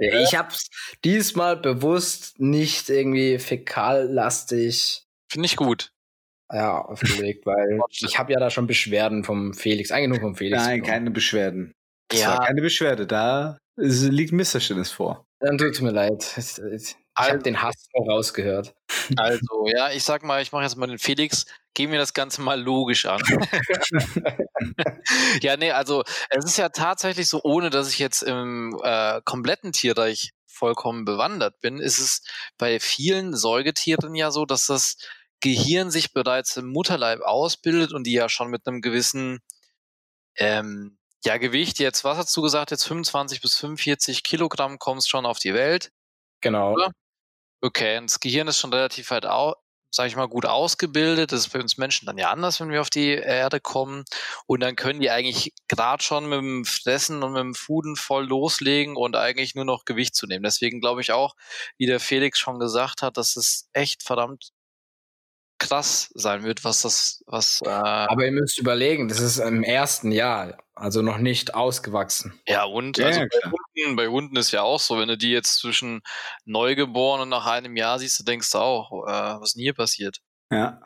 Ich hab's diesmal bewusst nicht irgendwie fäkallastig Finde ich gut. Ja, aufgelegt, weil ich habe ja da schon Beschwerden vom Felix, eigentlich nur vom Felix. Nein, keine Beschwerden. Das ja. war keine Beschwerde, da liegt Missverständnis vor. Dann tut's mir leid. Ich also, habe den Hass rausgehört. Also, ja, ich sag mal, ich mache jetzt mal den Felix, gehen wir das Ganze mal logisch an. ja, nee, also es ist ja tatsächlich so, ohne dass ich jetzt im äh, kompletten Tierreich vollkommen bewandert bin, ist es bei vielen Säugetieren ja so, dass das Gehirn sich bereits im Mutterleib ausbildet und die ja schon mit einem gewissen ähm, ja, Gewicht, jetzt, was hast du gesagt, jetzt 25 bis 45 Kilogramm kommst schon auf die Welt. Genau. Oder? Okay, und das Gehirn ist schon relativ weit au sage ich mal, gut ausgebildet. Das ist bei uns Menschen dann ja anders, wenn wir auf die Erde kommen. Und dann können die eigentlich gerade schon mit dem Fressen und mit dem Fuden voll loslegen und eigentlich nur noch Gewicht zu nehmen. Deswegen glaube ich auch, wie der Felix schon gesagt hat, dass es echt verdammt krass sein wird, was das, was. Äh Aber ihr müsst überlegen, das ist im ersten Jahr, also noch nicht ausgewachsen. Ja, und ja, also bei, Hunden, bei, Hunden, ist ja auch so, wenn du die jetzt zwischen neugeboren und nach einem Jahr siehst, du denkst du auch, äh, was ist denn hier passiert? Ja.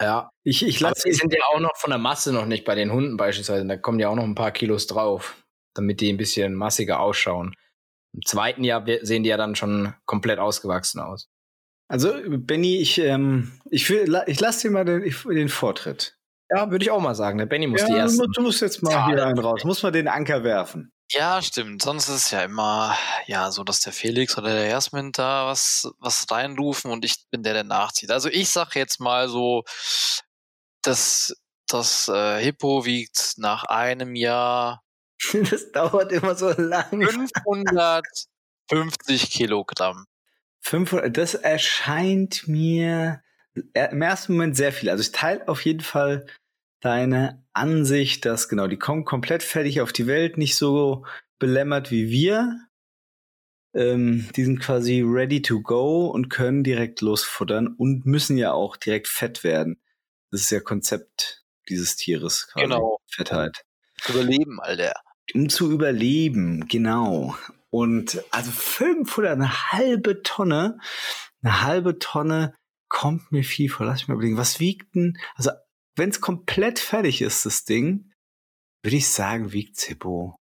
Ja. Ich, ich lasse. Die sind ja auch noch von der Masse noch nicht bei den Hunden beispielsweise. Da kommen ja auch noch ein paar Kilos drauf, damit die ein bisschen massiger ausschauen. Im zweiten Jahr sehen die ja dann schon komplett ausgewachsen aus. Also, Benny, ich, ähm, ich, will, ich lasse dir mal den, den Vortritt. Ja, würde ich auch mal sagen. Der Benny muss ja, die ersten. Du musst jetzt mal ja, hier einen raus. Muss mal den Anker werfen. Ja, stimmt. Sonst ist es ja immer ja so, dass der Felix oder der Jasmin da was, was reinrufen und ich bin der, der nachzieht. Also ich sag jetzt mal so, dass das äh, Hippo wiegt nach einem Jahr. das dauert immer so lang. 550 Kilogramm. 500, das erscheint mir im ersten Moment sehr viel. Also ich teile auf jeden Fall deine Ansicht, dass genau, die kommen komplett fertig auf die Welt, nicht so belämmert wie wir. Ähm, die sind quasi ready to go und können direkt losfuttern und müssen ja auch direkt fett werden. Das ist ja Konzept dieses Tieres. Quasi. Genau. Fettheit. Zu überleben, Alter. Um zu überleben, genau. Und also 500, eine halbe Tonne, eine halbe Tonne kommt mir viel vor. Lass mich mal überlegen, was wiegt denn, also wenn es komplett fertig ist, das Ding, würde ich sagen, wiegt Zippo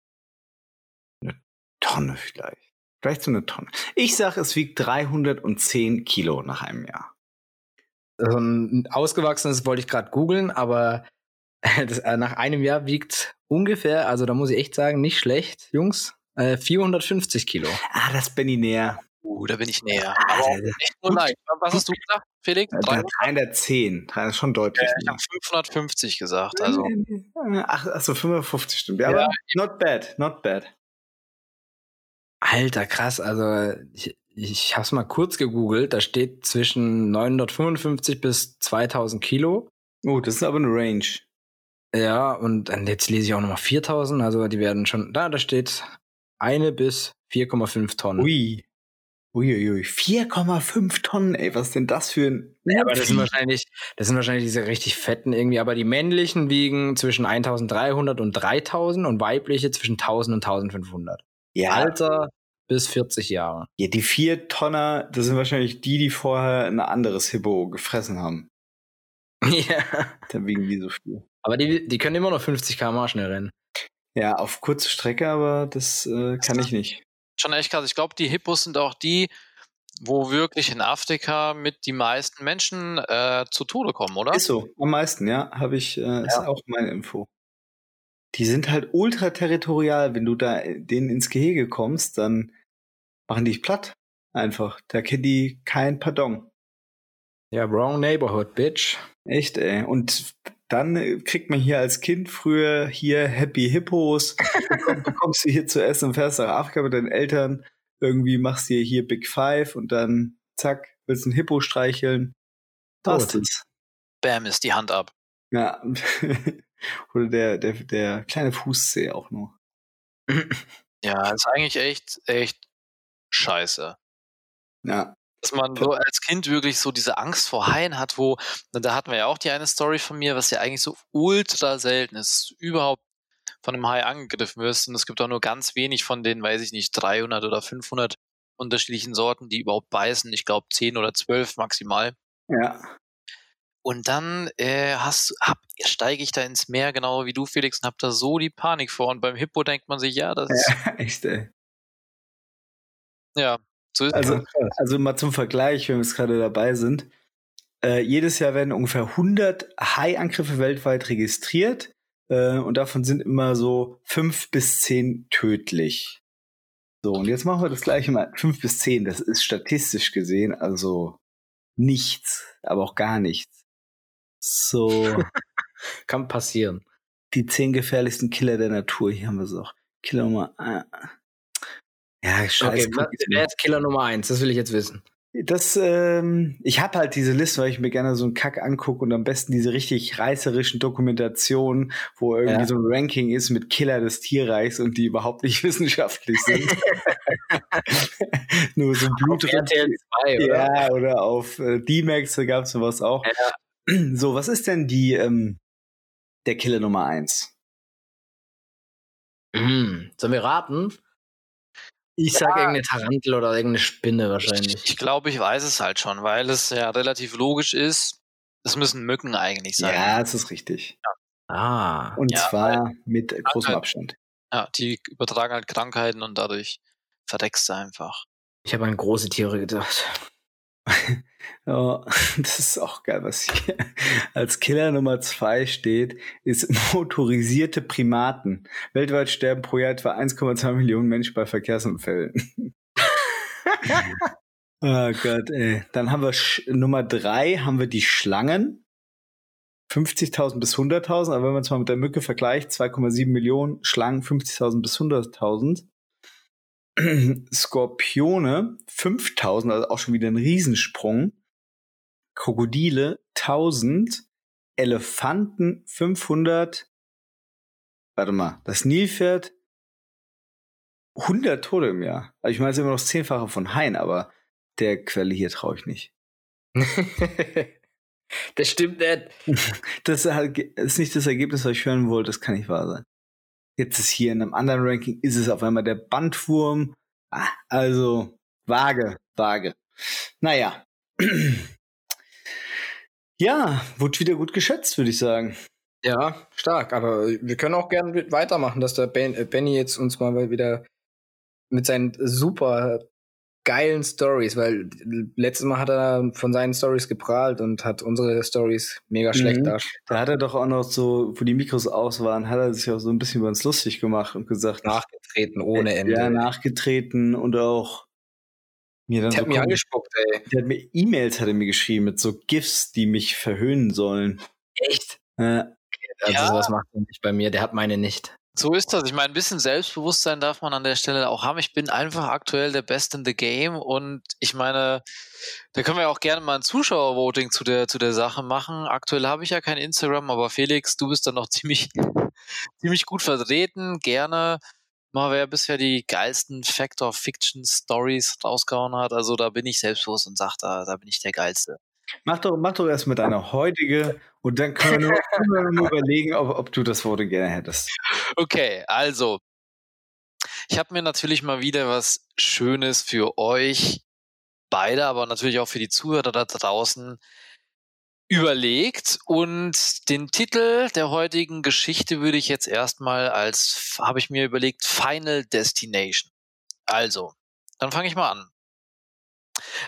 eine Tonne vielleicht. Vielleicht so eine Tonne. Ich sage, es wiegt 310 Kilo nach einem Jahr. Also ein ausgewachsenes wollte ich gerade googeln, aber das, äh, nach einem Jahr wiegt ungefähr, also da muss ich echt sagen, nicht schlecht, Jungs, äh, 450 Kilo. Ah, das bin ich näher. Uh, da bin ich näher. Aber auch echt nur leicht. Was hast du gesagt, Felix? 310. Das ist schon deutlich. Äh, ich habe 550 gesagt. Also. Ach, achso, 550 stimmt. Ja, ja, aber not bad, not bad. Alter, krass. Also ich, ich habe es mal kurz gegoogelt. Da steht zwischen 955 bis 2000 Kilo. Oh, das ist aber eine Range. Ja, und jetzt lese ich auch nochmal 4000. Also die werden schon, da, da steht eine bis 4,5 Tonnen. Ui. Uiuiui, 4,5 Tonnen, ey, was ist denn das für ein. Ja, aber das sind wahrscheinlich, das sind wahrscheinlich diese richtig fetten irgendwie, aber die männlichen wiegen zwischen 1300 und 3000 und weibliche zwischen 1000 und 1500. Ja. Alter bis 40 Jahre. Ja, die 4 Tonner, das sind wahrscheinlich die, die vorher ein anderes Hippo gefressen haben. Ja. Dann wiegen die so viel. Aber die, die können immer noch 50 km schnell rennen. Ja, auf kurze Strecke, aber das äh, kann ich nicht schon echt krass. Ich glaube, die Hippos sind auch die, wo wirklich in Afrika mit die meisten Menschen äh, zu Tode kommen, oder? Ist so, am meisten, ja, habe ich, äh, ja. ist auch meine Info. Die sind halt ultra territorial. Wenn du da äh, denen ins Gehege kommst, dann machen die dich platt. Einfach. Da kennen die kein Pardon. Ja, wrong neighborhood, bitch. Echt, ey. Und dann äh, kriegt man hier als Kind früher hier Happy Hippos, bekommst du hier zu essen und fährst nach Afrika mit deinen Eltern, irgendwie machst du hier Big Five und dann zack, willst du ein Hippo streicheln. Passt es. Bam, ist die Hand ab. Ja. Oder der, der, der kleine Fußzeh auch noch. ja, ist eigentlich echt, echt scheiße. Ja dass man so als Kind wirklich so diese Angst vor Haien hat, wo, da hatten wir ja auch die eine Story von mir, was ja eigentlich so ultra selten ist, überhaupt von einem Hai angegriffen wirst. Und es gibt auch nur ganz wenig von den, weiß ich nicht, 300 oder 500 unterschiedlichen Sorten, die überhaupt beißen. Ich glaube 10 oder 12 maximal. Ja. Und dann äh, hast, hab, steige ich da ins Meer, genau wie du, Felix, und hab da so die Panik vor. Und beim Hippo denkt man sich, ja, das ist. Ja, echt, ey. Ja, so also, also mal zum Vergleich, wenn wir jetzt gerade dabei sind. Äh, jedes Jahr werden ungefähr 100 Hai-Angriffe weltweit registriert äh, und davon sind immer so fünf bis zehn tödlich. So, und jetzt machen wir das gleiche mal. Fünf bis zehn, das ist statistisch gesehen also nichts, aber auch gar nichts. So. Kann passieren. Die zehn gefährlichsten Killer der Natur, hier haben wir es auch. Killer Nummer ja, scheiße. Okay, wer ist Killer Nummer eins? Das will ich jetzt wissen. Das, ähm, ich habe halt diese Liste, weil ich mir gerne so einen Kack angucke und am besten diese richtig reißerischen Dokumentationen, wo irgendwie ja. so ein Ranking ist mit Killer des Tierreichs und die überhaupt nicht wissenschaftlich sind. Nur so Blut. Auf RTL 2, oder? Ja, oder auf äh, D-Max, da gab es sowas auch. Ja. So, was ist denn die, ähm, der Killer Nummer eins? Mhm. Sollen wir raten? Ich ja. sage irgendeine Tarantel oder irgendeine Spinne wahrscheinlich. Ich, ich glaube, ich weiß es halt schon, weil es ja relativ logisch ist. Es müssen Mücken eigentlich sein. Ja, das ist richtig. Ja. Ah. Und ja, zwar mit großem Abstand. Ja, die übertragen halt Krankheiten und dadurch verreckst du einfach. Ich habe an große Tiere gedacht. oh, das ist auch geil, was hier als Killer Nummer zwei steht, ist motorisierte Primaten. Weltweit sterben pro Jahr etwa 1,2 Millionen Menschen bei Verkehrsunfällen. oh Gott, ey. Dann haben wir Sch Nummer drei, haben wir die Schlangen. 50.000 bis 100.000, aber wenn man es mal mit der Mücke vergleicht, 2,7 Millionen Schlangen, 50.000 bis 100.000. Skorpione 5000, also auch schon wieder ein Riesensprung. Krokodile 1000, Elefanten 500, warte mal, das Nilpferd 100 Tote im Jahr. Also ich meine, es ist immer noch das Zehnfache von Hain, aber der Quelle hier traue ich nicht. das stimmt nicht. Das ist nicht das Ergebnis, was ich hören wollte. Das kann nicht wahr sein. Jetzt ist hier in einem anderen Ranking, ist es auf einmal der Bandwurm. Ah, also, vage, vage. Naja. Ja, wurde wieder gut geschätzt, würde ich sagen. Ja, stark. Aber wir können auch gerne weitermachen, dass der ben, äh, Benny jetzt uns mal wieder mit seinen super geilen Stories, weil letztes Mal hat er von seinen Stories geprahlt und hat unsere Stories mega schlecht mhm. dargestellt. Da hat er doch auch noch so, wo die Mikros aus waren, hat er sich auch so ein bisschen über uns lustig gemacht und gesagt. Nachgetreten ohne Ende. Ja, nachgetreten und auch mir dann der so hat mir angespuckt, ey. Der hat mir E-Mails hat er mir geschrieben mit so GIFs, die mich verhöhnen sollen. Echt? Äh, also ja. sowas macht er nicht bei mir, der hat meine nicht. So ist das. Ich meine, ein bisschen Selbstbewusstsein darf man an der Stelle auch haben. Ich bin einfach aktuell der Best in the Game und ich meine, da können wir auch gerne mal ein Zuschauervoting zu der, zu der Sache machen. Aktuell habe ich ja kein Instagram, aber Felix, du bist da noch ziemlich, ziemlich gut vertreten. Gerne mal, wer bisher die geilsten Fact of Fiction Stories rausgehauen hat. Also da bin ich selbstbewusst und sage, da, da bin ich der Geilste. Mach doch, mach doch erst mit deiner heutige und dann können wir nur, nur überlegen, ob, ob du das Foto gerne hättest. Okay, also. Ich habe mir natürlich mal wieder was Schönes für euch beide, aber natürlich auch für die Zuhörer da draußen überlegt und den Titel der heutigen Geschichte würde ich jetzt erstmal als, habe ich mir überlegt, Final Destination. Also, dann fange ich mal an.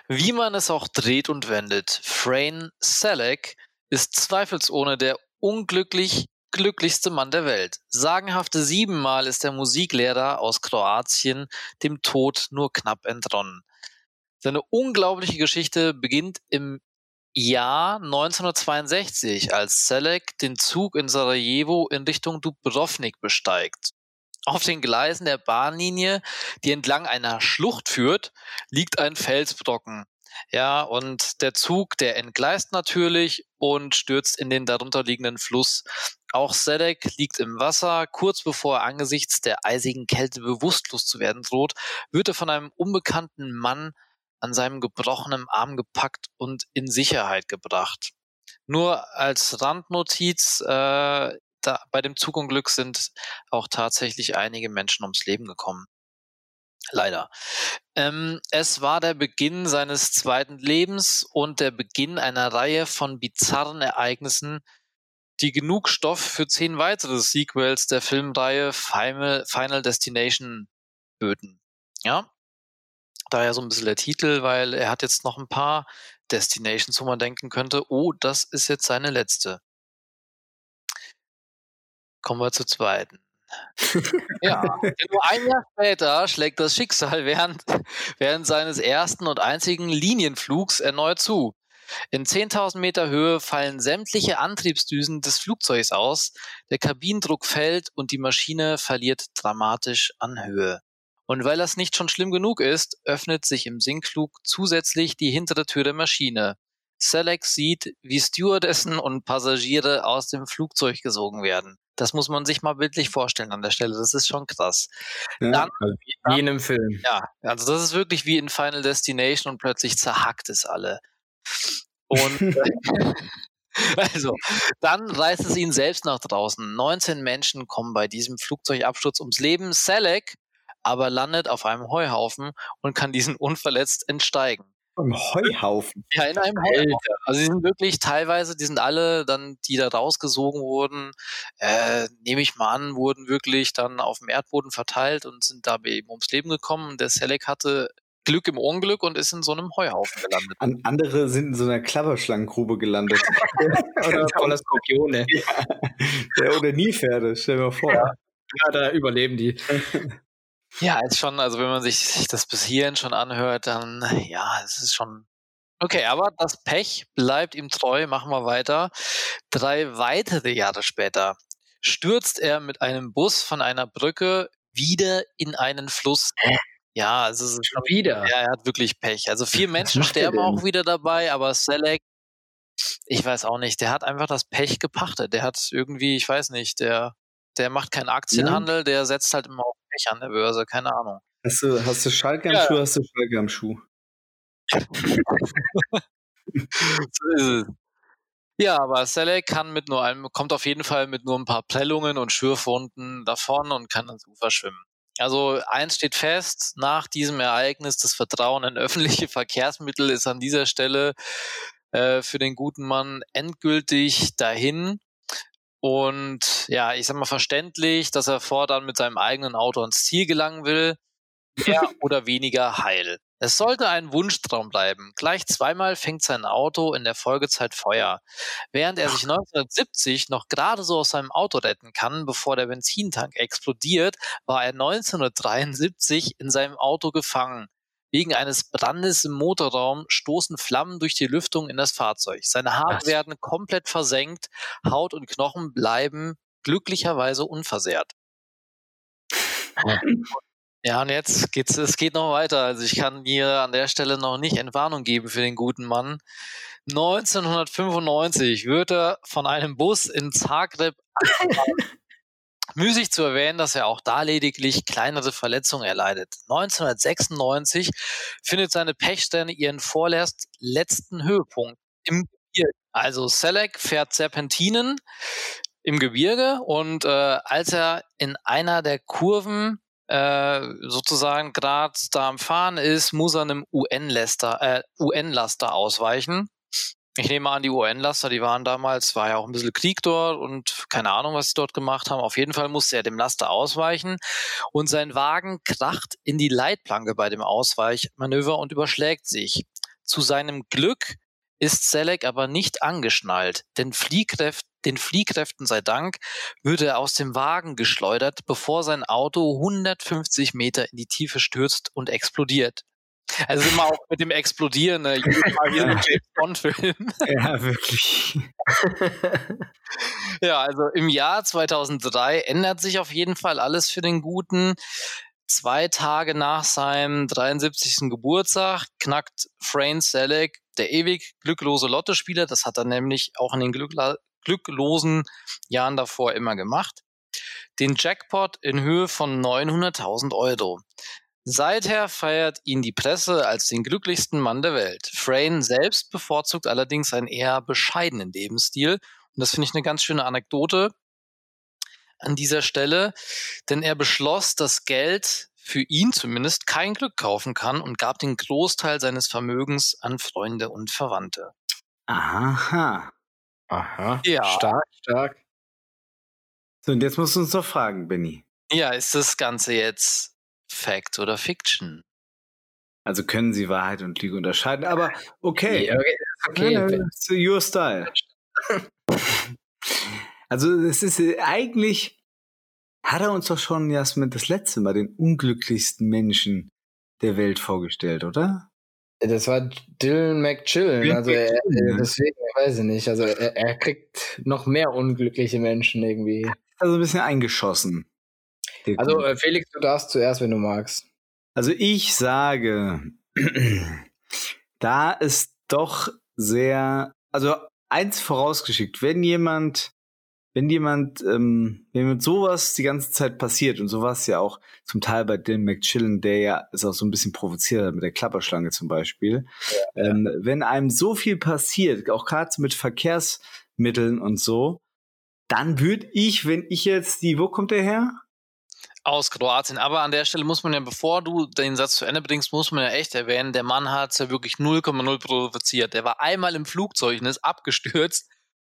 Wie man es auch dreht und wendet, Frayne Selleck ist zweifelsohne der unglücklich glücklichste Mann der Welt. Sagenhafte siebenmal ist der Musiklehrer aus Kroatien dem Tod nur knapp entronnen. Seine unglaubliche Geschichte beginnt im Jahr 1962, als Selek den Zug in Sarajevo in Richtung Dubrovnik besteigt. Auf den Gleisen der Bahnlinie, die entlang einer Schlucht führt, liegt ein Felsbrocken. Ja, und der Zug, der entgleist natürlich und stürzt in den darunterliegenden Fluss. Auch Sedek liegt im Wasser. Kurz bevor er angesichts der eisigen Kälte bewusstlos zu werden droht, wird er von einem unbekannten Mann an seinem gebrochenen Arm gepackt und in Sicherheit gebracht. Nur als Randnotiz, äh, da, bei dem Zugunglück sind auch tatsächlich einige Menschen ums Leben gekommen. Leider. Ähm, es war der Beginn seines zweiten Lebens und der Beginn einer Reihe von bizarren Ereignissen, die genug Stoff für zehn weitere Sequels der Filmreihe Final, Final Destination böten. Ja, daher so ein bisschen der Titel, weil er hat jetzt noch ein paar Destinations, wo man denken könnte, oh, das ist jetzt seine letzte. Kommen wir zur zweiten. ja, nur ein Jahr später schlägt das Schicksal während, während seines ersten und einzigen Linienflugs erneut zu. In 10.000 Meter Höhe fallen sämtliche Antriebsdüsen des Flugzeugs aus, der Kabinendruck fällt und die Maschine verliert dramatisch an Höhe. Und weil das nicht schon schlimm genug ist, öffnet sich im Sinkflug zusätzlich die hintere Tür der Maschine. Selleck sieht, wie Stewardessen und Passagiere aus dem Flugzeug gesogen werden. Das muss man sich mal bildlich vorstellen an der Stelle. Das ist schon krass. Ja, dann, also wie, in einem Film. Ja, also das ist wirklich wie in Final Destination und plötzlich zerhackt es alle. Und also, dann reißt es ihn selbst nach draußen. 19 Menschen kommen bei diesem Flugzeugabsturz ums Leben. Selleck aber landet auf einem Heuhaufen und kann diesen unverletzt entsteigen. Im Heuhaufen? Ja, in einem Heuhaufen. Also die sind wirklich teilweise, die sind alle dann, die da rausgesogen wurden, äh, nehme ich mal an, wurden wirklich dann auf dem Erdboden verteilt und sind dabei eben ums Leben gekommen. Der Selleck hatte Glück im Unglück und ist in so einem Heuhaufen gelandet. An andere sind in so einer Klapperschlangengrube gelandet. oder voller Skorpione. Ja. Oder Nilpferde, stell dir mal vor. Ja. ja, da überleben die. Ja, ist schon, also wenn man sich das bis hierhin schon anhört, dann ja, es ist schon Okay, aber das Pech bleibt ihm treu. Machen wir weiter. Drei weitere Jahre später stürzt er mit einem Bus von einer Brücke wieder in einen Fluss. Ja, also es ist schon wieder. Ja, er hat wirklich Pech. Also vier Menschen sterben auch wieder dabei, aber Selleck ich weiß auch nicht, der hat einfach das Pech gepachtet. Der hat irgendwie, ich weiß nicht, der, der macht keinen Aktienhandel, ja. der setzt halt immer auf Pech an der Börse, keine Ahnung. Hast du, hast du Schalke am ja. Schuh, hast du Schalke am Schuh? so ist es. Ja, aber Selleck kann mit nur einem, kommt auf jeden Fall mit nur ein paar Prellungen und Schürfwunden davon und kann ins Ufer schwimmen. Also eins steht fest, nach diesem Ereignis das Vertrauen in öffentliche Verkehrsmittel ist an dieser Stelle äh, für den guten Mann endgültig dahin. Und ja, ich sag mal verständlich, dass er fortan mit seinem eigenen Auto ans Ziel gelangen will. Mehr oder weniger heil. Es sollte ein Wunschtraum bleiben. Gleich zweimal fängt sein Auto in der Folgezeit Feuer. Während er sich 1970 noch gerade so aus seinem Auto retten kann, bevor der Benzintank explodiert, war er 1973 in seinem Auto gefangen. Wegen eines Brandes im Motorraum stoßen Flammen durch die Lüftung in das Fahrzeug. Seine Haare werden komplett versenkt, Haut und Knochen bleiben glücklicherweise unversehrt. Ja, und jetzt geht's, es geht noch weiter. Also ich kann hier an der Stelle noch nicht Entwarnung geben für den guten Mann. 1995 wird er von einem Bus in Zagreb Müßig zu erwähnen, dass er auch da lediglich kleinere Verletzungen erleidet. 1996 findet seine Pechsterne ihren vorerst letzten Höhepunkt im Gebirge. Also Selleck fährt Serpentinen im Gebirge und äh, als er in einer der Kurven äh, sozusagen gerade da am Fahren ist, muss er einem UN-Laster äh, UN ausweichen. Ich nehme an, die UN-Laster, die waren damals, war ja auch ein bisschen Krieg dort und keine Ahnung, was sie dort gemacht haben. Auf jeden Fall musste er dem Laster ausweichen und sein Wagen kracht in die Leitplanke bei dem Ausweichmanöver und überschlägt sich. Zu seinem Glück ist Selleck aber nicht angeschnallt, denn Fliehkräft, den Fliehkräften sei Dank würde er aus dem Wagen geschleudert, bevor sein Auto 150 Meter in die Tiefe stürzt und explodiert. Also immer auch mit dem Explodieren, ne? jedes Mal wie ein James Bond-Film. Ja, wirklich. ja, also im Jahr 2003 ändert sich auf jeden Fall alles für den Guten. Zwei Tage nach seinem 73. Geburtstag knackt Frayne Selleck der ewig glücklose Lottospieler. Das hat er nämlich auch in den glücklosen Jahren davor immer gemacht. Den Jackpot in Höhe von 900.000 Euro. Seither feiert ihn die Presse als den glücklichsten Mann der Welt. Frayne selbst bevorzugt allerdings einen eher bescheidenen Lebensstil. Und das finde ich eine ganz schöne Anekdote an dieser Stelle, denn er beschloss, das Geld für ihn zumindest kein Glück kaufen kann und gab den Großteil seines Vermögens an Freunde und Verwandte. Aha. Aha. Ja. Stark, stark. So, und jetzt musst du uns doch fragen, Benny. Ja, ist das Ganze jetzt Fact oder Fiction? Also können sie Wahrheit und Lüge unterscheiden, aber okay. okay, okay. okay. Your style. also es ist äh, eigentlich hat er uns doch schon, Jasmin, das letzte Mal den unglücklichsten Menschen der Welt vorgestellt, oder? Das war Dylan McChillen. Also er, deswegen weiß ich nicht. Also er, er, kriegt noch mehr unglückliche Menschen irgendwie. Also ein bisschen eingeschossen. Also äh, Felix, du darfst zuerst, wenn du magst. Also ich sage, da ist doch sehr, also eins vorausgeschickt, wenn jemand wenn jemand, ähm, wenn mit sowas die ganze Zeit passiert und sowas ja auch zum Teil bei Dylan McChillen, der ja ist auch so ein bisschen provoziert mit der Klapperschlange zum Beispiel, ja, ähm, ja. wenn einem so viel passiert, auch gerade mit Verkehrsmitteln und so, dann würde ich, wenn ich jetzt die, wo kommt der her? Aus Kroatien. Aber an der Stelle muss man ja, bevor du den Satz zu Ende bringst, muss man ja echt erwähnen, der Mann hat es ja wirklich 0,0 provoziert. Der war einmal im Flugzeug und ist abgestürzt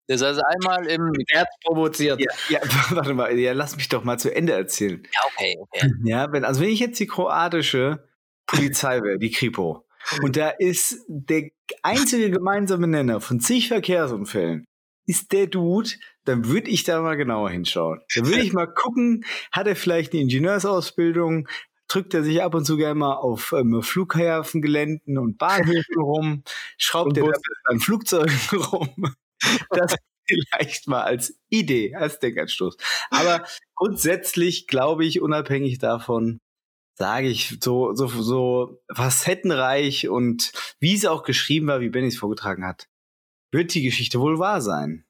der ist also einmal im Herz provoziert. Ja, ja, warte mal, ja, lass mich doch mal zu Ende erzählen. Ja, okay, okay. Ja, wenn, also wenn ich jetzt die kroatische Polizei wäre, die Kripo, und da ist der einzige gemeinsame Nenner von zig Verkehrsunfällen, ist der Dude, dann würde ich da mal genauer hinschauen. Dann würde ich mal gucken, hat er vielleicht eine Ingenieursausbildung, drückt er sich ab und zu gerne mal auf ähm, Flughafengeländen und Bahnhöfen rum, schraubt er an Flugzeugen rum. Das vielleicht mal als Idee, als Denkanstoß. Aber grundsätzlich glaube ich, unabhängig davon, sage ich so, so, so facettenreich und wie es auch geschrieben war, wie Benny es vorgetragen hat. Wird die Geschichte wohl wahr sein?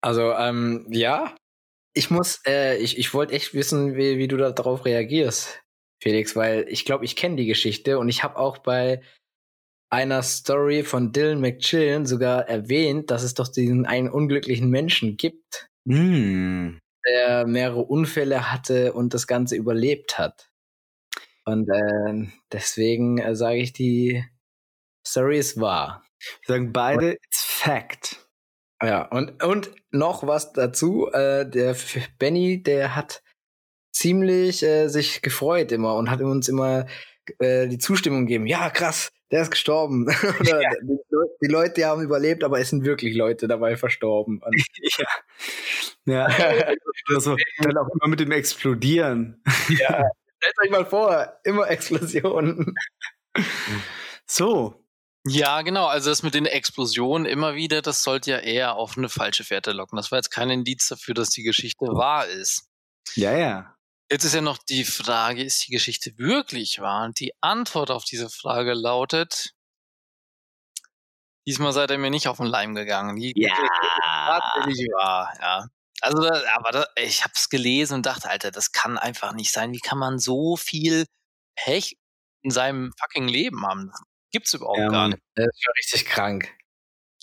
Also, ähm, ja. Ich muss, äh, ich, ich wollte echt wissen, wie, wie du darauf reagierst, Felix, weil ich glaube, ich kenne die Geschichte und ich habe auch bei einer Story von Dylan McChillen sogar erwähnt, dass es doch diesen einen unglücklichen Menschen gibt, mm. der mehrere Unfälle hatte und das Ganze überlebt hat. Und äh, deswegen äh, sage ich, die Story ist wahr. Wir sagen beide, it's fact. Ja, und, und noch was dazu. Äh, der Benny, der hat ziemlich äh, sich gefreut immer und hat uns immer äh, die Zustimmung gegeben. Ja, krass, der ist gestorben. Oder ja. die, die, Leute die haben überlebt, aber es sind wirklich Leute dabei verstorben. ja. Ja. also, dann auch immer mit dem Explodieren. ja. Stellt euch mal vor, immer Explosionen. So, ja, genau. Also das mit den Explosionen immer wieder, das sollte ja eher auf eine falsche Fährte locken. Das war jetzt kein Indiz dafür, dass die Geschichte wahr ist. Ja, ja. Jetzt ist ja noch die Frage, ist die Geschichte wirklich wahr? Und die Antwort auf diese Frage lautet, diesmal seid ihr mir nicht auf den Leim gegangen. Die ja. tatsächlich wahr, ja. Also, aber da, ich habe es gelesen und dachte, Alter, das kann einfach nicht sein. Wie kann man so viel Pech in seinem fucking Leben haben? Gibt's überhaupt ja, gar nicht. Das ist schon richtig krank.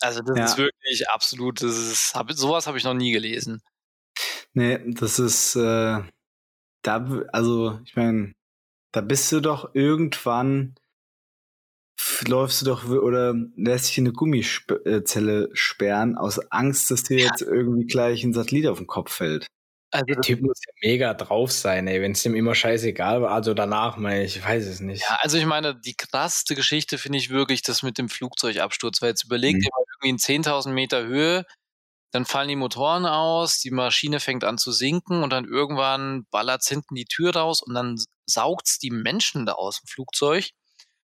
Also das ja. ist wirklich absolut, das ist, hab, sowas habe ich noch nie gelesen. Nee, das ist, äh, da, also ich meine, da bist du doch irgendwann, läufst du doch oder lässt dich in eine Gummizelle sperren aus Angst, dass dir ja. jetzt irgendwie gleich ein Satellit auf den Kopf fällt. Also der Typ muss ja mega drauf sein, ey, wenn es ihm immer scheißegal war. Also danach, meine ich, weiß es nicht. Ja, also ich meine, die krasseste Geschichte finde ich wirklich das mit dem Flugzeugabsturz, weil jetzt überlegt mhm. ihr mal irgendwie in 10.000 Meter Höhe, dann fallen die Motoren aus, die Maschine fängt an zu sinken und dann irgendwann ballert hinten die Tür raus und dann saugt's die Menschen da aus dem Flugzeug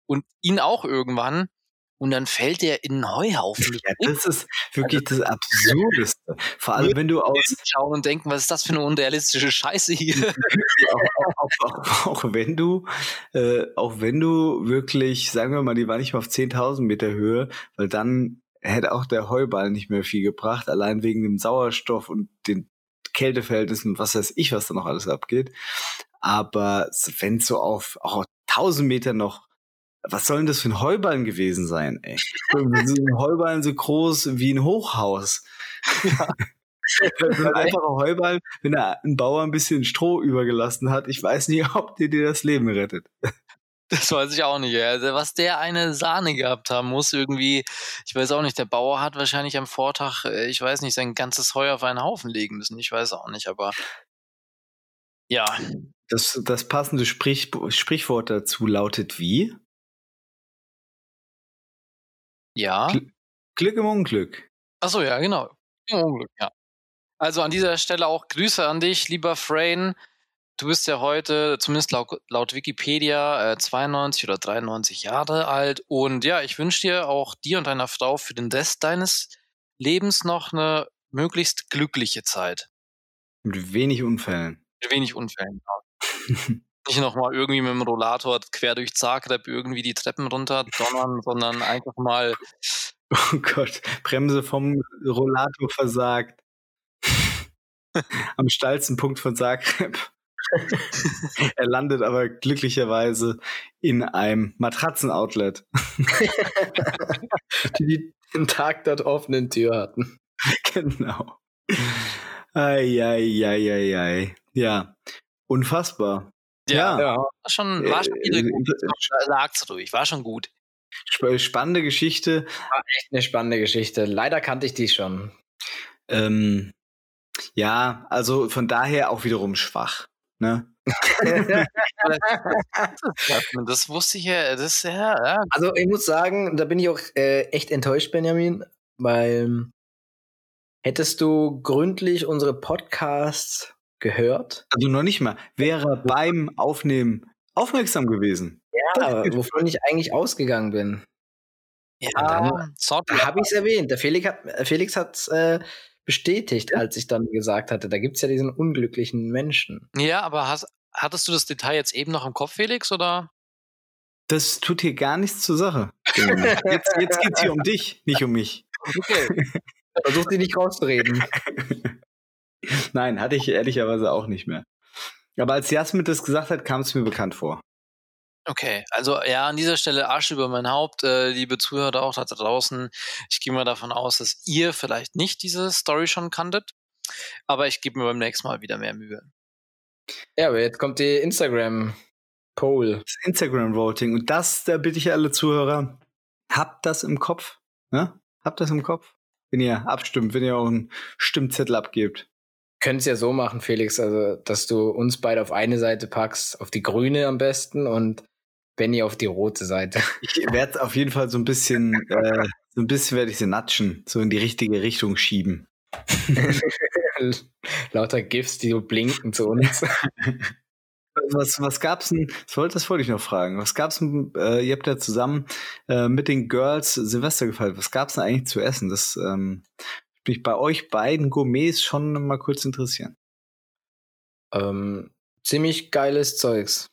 und ihn auch irgendwann und dann fällt er in einen Heuhaufen. Ja, das ist wirklich das Absurdeste. Vor allem, wenn du aus. Schauen und denken, was ist das für eine unrealistische Scheiße hier? auch, auch, auch, auch, wenn du, äh, auch wenn du wirklich, sagen wir mal, die war nicht mal auf 10.000 Meter Höhe, weil dann hätte auch der Heuball nicht mehr viel gebracht, allein wegen dem Sauerstoff und den Kälteverhältnissen und was weiß ich, was da noch alles abgeht. Aber wenn so auf auch 1000 Meter noch was soll denn das für ein Heuballen gewesen sein, ey? ein Heuballen so groß wie ein Hochhaus. Ja. ein einfacher Heuballen, wenn er einen Bauer ein bisschen Stroh übergelassen hat, ich weiß nicht, ob der dir das Leben rettet. Das weiß ich auch nicht. Also, was der eine Sahne gehabt haben muss, irgendwie, ich weiß auch nicht, der Bauer hat wahrscheinlich am Vortag, äh, ich weiß nicht, sein ganzes Heu auf einen Haufen legen müssen. Ich weiß auch nicht, aber ja. Das, das passende Sprich, Sprichwort dazu lautet wie? Ja. Glück im Unglück. Achso, ja, genau. Im Unglück, ja. Also an dieser Stelle auch Grüße an dich, lieber Frain. Du bist ja heute, zumindest laut, laut Wikipedia, äh, 92 oder 93 Jahre alt. Und ja, ich wünsche dir auch dir und deiner Frau für den Rest deines Lebens noch eine möglichst glückliche Zeit. Mit wenig Unfällen. Mit wenig Unfällen, ja. nicht nochmal irgendwie mit dem Rollator quer durch Zagreb irgendwie die Treppen runter donnern, sondern einfach mal. Oh Gott, Bremse vom Rollator versagt. Am steilsten Punkt von Zagreb. er landet aber glücklicherweise in einem Matratzen-Outlet. die den Tag dort offenen Tür hatten. Genau. Eieieiei. Ja, unfassbar. Ja, ja. War schon, war schon wieder äh, gut. Sag's ruhig, war schon gut. Spannende Geschichte. War echt eine spannende Geschichte. Leider kannte ich die schon. Ähm, ja, also von daher auch wiederum schwach. Ne? das wusste ich ja, das ja, ja. Also ich muss sagen, da bin ich auch äh, echt enttäuscht, Benjamin, weil hättest du gründlich unsere Podcasts gehört. Also noch nicht mal. Wäre beim Aufnehmen aufmerksam gewesen. Ja, wovon ich eigentlich ausgegangen bin. Ja, dann habe ich es erwähnt. Der Felix hat Felix hat's äh, bestätigt, als ich dann gesagt hatte, da gibt es ja diesen unglücklichen Menschen. Ja, aber hast, hattest du das Detail jetzt eben noch im Kopf, Felix, oder? Das tut hier gar nichts zur Sache. jetzt, jetzt geht es hier um dich, nicht um mich. Okay. Versuch sie nicht rauszureden. Nein, hatte ich ehrlicherweise auch nicht mehr. Aber als Jasmin das gesagt hat, kam es mir bekannt vor. Okay, also ja, an dieser Stelle Arsch über mein Haupt, äh, liebe Zuhörer auch da draußen. Ich gehe mal davon aus, dass ihr vielleicht nicht diese Story schon kanntet, aber ich gebe mir beim nächsten Mal wieder mehr Mühe. Ja, aber jetzt kommt die Instagram Poll. Das Instagram Voting und das, da bitte ich alle Zuhörer, habt das im Kopf, ne? Habt das im Kopf, wenn ihr abstimmt, wenn ihr auch einen Stimmzettel abgebt können es ja so machen, Felix, also dass du uns beide auf eine Seite packst, auf die grüne am besten und Benny auf die rote Seite. Ich werde auf jeden Fall so ein bisschen, äh, so ein bisschen werde ich sie natschen, so in die richtige Richtung schieben. Lauter GIFs, die so blinken zu uns. Was, was gab's denn, das wollte, das wollte ich noch fragen, was gab's denn, äh, ihr habt ja zusammen äh, mit den Girls Silvester gefeiert, was gab's denn eigentlich zu essen? Das ähm, mich bei euch beiden Gourmets schon mal kurz interessieren. Ähm, ziemlich geiles Zeugs.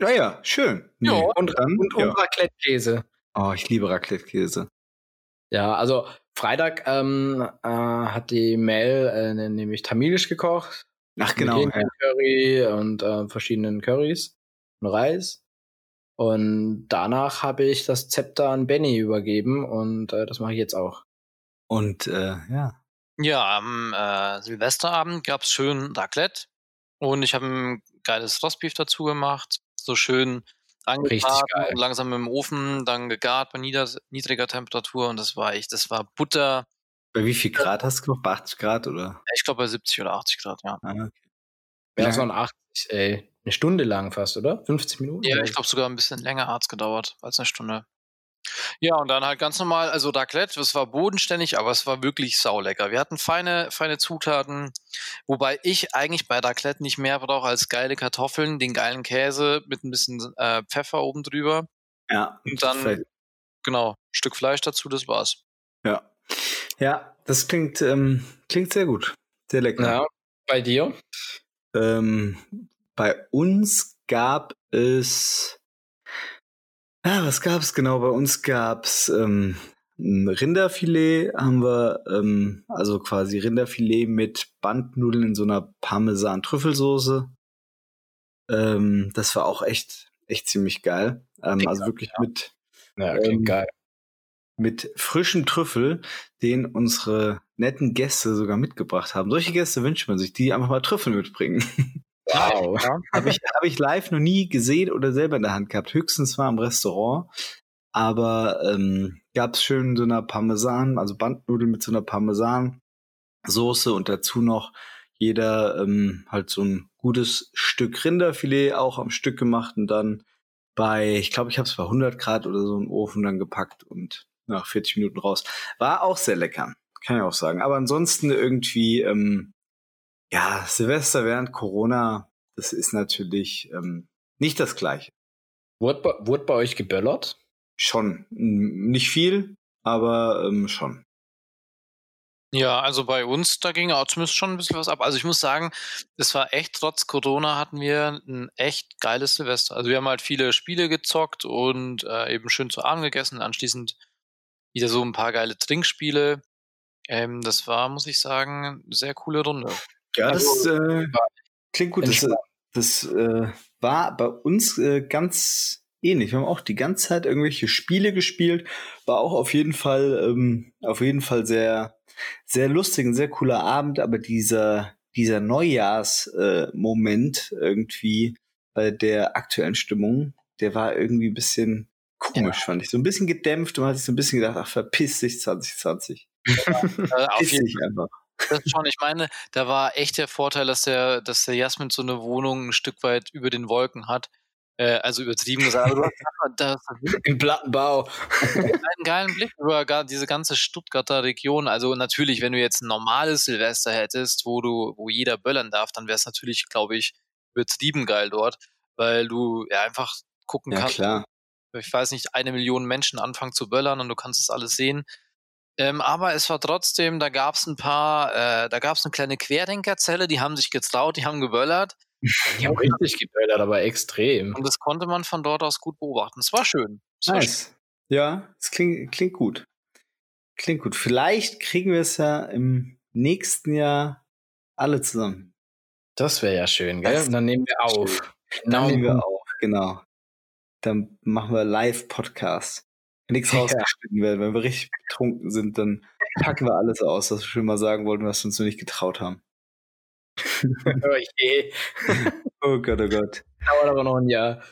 Ja, ja, schön. Nee. Ja, und, dann, und, und ja. Raclette-Käse. Oh, ich liebe Raclette-Käse. Ja, also Freitag ähm, äh, hat die Mel äh, ne, nämlich tamilisch gekocht. Ach genau. Mit ja. Curry und äh, verschiedenen Currys und Reis. Und danach habe ich das Zepter an Benny übergeben und äh, das mache ich jetzt auch. Und äh, ja. Ja, am äh, Silvesterabend gab es schön Raclette und ich habe ein geiles Rostbeef dazu gemacht so schön angebraten, langsam im Ofen, dann gegart bei niedriger Temperatur und das war echt, das war Butter. Bei wie viel Grad hast du gemacht? Bei 80 Grad oder? Ich glaube bei 70 oder 80 Grad, ja. Ah, okay. Ja, das waren 80, ey. Eine Stunde lang fast, oder? 50 Minuten? Ja, ich glaube sogar ein bisschen länger hat es gedauert als eine Stunde. Ja, und dann halt ganz normal, also Raclette, das war bodenständig, aber es war wirklich saulecker. Wir hatten feine, feine Zutaten, wobei ich eigentlich bei Raclette nicht mehr brauche als geile Kartoffeln, den geilen Käse mit ein bisschen äh, Pfeffer oben drüber. Ja. Und dann, Fleisch. genau, Stück Fleisch dazu, das war's. Ja. Ja, das klingt, ähm, klingt sehr gut. Sehr lecker. Ja, bei dir? Ähm, bei uns gab es ja, was gab's genau? Bei uns gab's ähm, ein Rinderfilet, haben wir, ähm, also quasi Rinderfilet mit Bandnudeln in so einer Parmesan-Trüffelsoße. Ähm, das war auch echt, echt ziemlich geil. Ähm, also wirklich ja. mit, ja, okay, ähm, geil. mit frischem Trüffel, den unsere netten Gäste sogar mitgebracht haben. Solche Gäste wünscht man sich, die einfach mal Trüffel mitbringen. Wow. Ja, Habe ich, hab ich live noch nie gesehen oder selber in der Hand gehabt. Höchstens war im Restaurant. Aber ähm, gab es schön so einer Parmesan, also Bandnudeln mit so einer Parmesan-Soße und dazu noch jeder ähm, halt so ein gutes Stück Rinderfilet auch am Stück gemacht und dann bei, ich glaube, ich habe es bei 100 Grad oder so im Ofen dann gepackt und nach 40 Minuten raus. War auch sehr lecker, kann ich auch sagen. Aber ansonsten irgendwie ähm, ja, Silvester während Corona, das ist natürlich ähm, nicht das Gleiche. Wurde bei, wurde bei euch geböllert? Schon. Nicht viel, aber ähm, schon. Ja, also bei uns, da ging auch zumindest schon ein bisschen was ab. Also ich muss sagen, es war echt, trotz Corona hatten wir ein echt geiles Silvester. Also wir haben halt viele Spiele gezockt und äh, eben schön zu Abend gegessen, anschließend wieder so ein paar geile Trinkspiele. Ähm, das war, muss ich sagen, eine sehr coole Runde. Ja, das also, äh, klingt gut. Das, das äh, war bei uns äh, ganz ähnlich. Wir haben auch die ganze Zeit irgendwelche Spiele gespielt. War auch auf jeden Fall, ähm, auf jeden Fall sehr, sehr lustig, ein sehr cooler Abend. Aber dieser, dieser Neujahrsmoment äh, irgendwie bei der aktuellen Stimmung, der war irgendwie ein bisschen komisch, ja. fand ich. So ein bisschen gedämpft und man hat sich so ein bisschen gedacht, ach, verpiss dich 2020. Ja, äh, auf jeden Fall. einfach. Das schon, ich meine, da war echt der Vorteil, dass der, dass der Jasmin so eine Wohnung ein Stück weit über den Wolken hat. Äh, also übertrieben gesagt, im Plattenbau. einen geilen Blick über diese ganze Stuttgarter Region. Also natürlich, wenn du jetzt ein normales Silvester hättest, wo du, wo jeder böllern darf, dann wäre es natürlich, glaube ich, übertrieben geil dort, weil du ja einfach gucken ja, kannst. Klar. Ich weiß nicht, eine Million Menschen anfangen zu böllern und du kannst es alles sehen. Ähm, aber es war trotzdem, da gab es ein paar, äh, da gab es eine kleine Querdenkerzelle, die haben sich getraut, die haben geböllert. Die haben richtig geböllert, aber extrem. Und das konnte man von dort aus gut beobachten. Es war schön. Es nice. War Ja, es klingt, klingt gut. Klingt gut. Vielleicht kriegen wir es ja im nächsten Jahr alle zusammen. Das wäre ja schön, gell? Das Und dann nehmen wir auf. Dann nehmen wir auf, genau. Dann machen wir Live-Podcast. Wenn nichts ja. rausgeschnitten wird, wenn wir richtig betrunken sind, dann packen wir alles aus, was wir schon mal sagen wollten, was wir uns noch nicht getraut haben. oh je. Oh Gott, oh Gott. Dauert aber noch ein Jahr.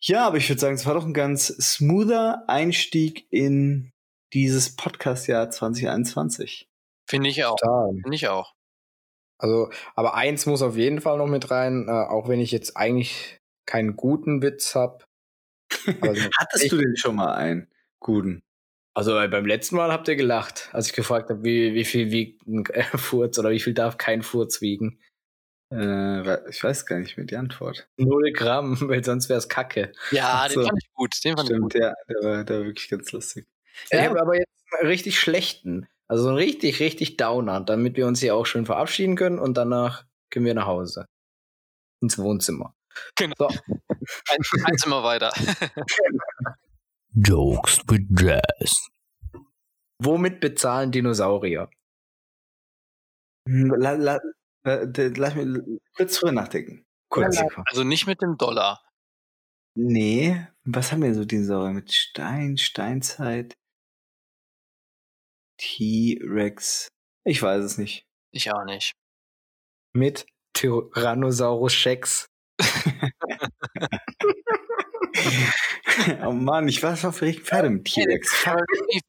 Ja, aber ich würde sagen, es war doch ein ganz smoother Einstieg in dieses Podcast-Jahr 2021. Finde ich auch. Finde ich auch. Also, aber eins muss auf jeden Fall noch mit rein, äh, auch wenn ich jetzt eigentlich keinen guten Witz habe. Hattest du denn schon mal einen guten? Also beim letzten Mal habt ihr gelacht, als ich gefragt habe, wie, wie viel wiegt ein äh, Furz oder wie viel darf kein Furz wiegen. Äh, ich weiß gar nicht mehr die Antwort. Null Gramm, weil sonst wäre es Kacke. Ja, so. den fand ich gut. Den fand Stimmt, ich gut. ja, der war, der war wirklich ganz lustig. Ja, ja aber jetzt einen richtig schlechten. Also einen richtig, richtig Downer, damit wir uns hier auch schön verabschieden können und danach können wir nach Hause. Ins Wohnzimmer. Genau. So. Ein, ein Zimmer weiter. Jokes with Jazz. Womit bezahlen Dinosaurier? Hm, la, la, lass mich kurz drüber nachdenken. Kurz. Also nicht mit dem Dollar. Nee, was haben wir so Dinosaurier? Mit Stein, Steinzeit, T-Rex. Ich weiß es nicht. Ich auch nicht. Mit Tyrannosaurus Rex. Oh Mann, ich war schon für richtig Pferde mit T-Rex.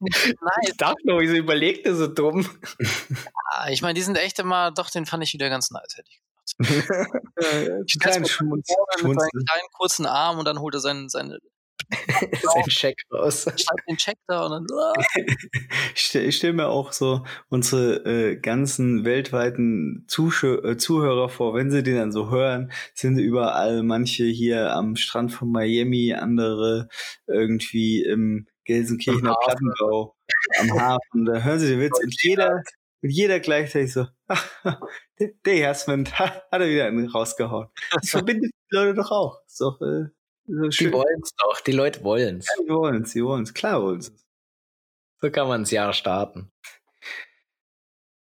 ich dachte noch, wieso überlegt er so dumm? Ja, ich meine, die sind echt immer, doch, den fand ich wieder ganz nice, hätte ich gesagt. ich Schmunz, mit seinen kleinen kurzen Arm und dann holt er seinen, seine sein Check raus. Schreibt den Check da und dann. ich stelle stell mir auch so unsere äh, ganzen weltweiten Zusch äh, Zuhörer vor, wenn sie den dann so hören, sind überall manche hier am Strand von Miami, andere irgendwie im Gelsenkirchener Plattenbau am Hafen. Da hören sie den Witz und jeder, und jeder gleichzeitig so, der, Jasmine hat er wieder einen rausgehauen. Das verbindet die Leute doch auch. Ist doch, äh, die wollen es doch, die Leute wollen es. Ja, die wollen es, die wollen es, klar wollen es. So kann man das Jahr starten.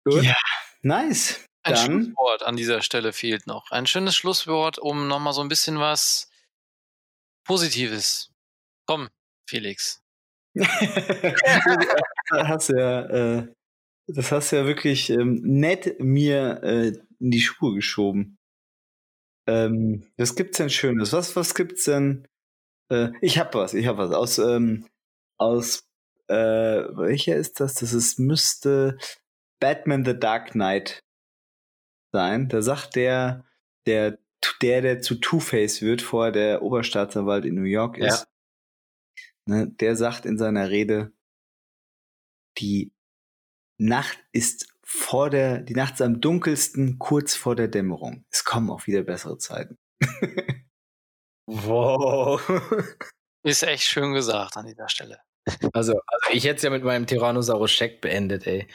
Gut. Ja, nice. Ein Dann, Schlusswort an dieser Stelle fehlt noch. Ein schönes Schlusswort, um nochmal so ein bisschen was Positives. Komm, Felix. das hast du ja, äh, das hast du ja wirklich ähm, nett mir äh, in die Schuhe geschoben. Ähm, was gibt's denn Schönes? Was, was gibt's denn? Äh, ich hab was, ich hab was. Aus, ähm, aus, äh, welcher ist das? Das ist, müsste Batman the Dark Knight sein. Da sagt der, der, der, der zu Two-Face wird, vorher der Oberstaatsanwalt in New York ist, ja. ne, der sagt in seiner Rede, die Nacht ist vor der, die Nacht ist am dunkelsten, kurz vor der Dämmerung. Es kommen auch wieder bessere Zeiten. wow. Ist echt schön gesagt an dieser Stelle. Also, also ich hätte es ja mit meinem Tyrannosaurus Scheck beendet, ey.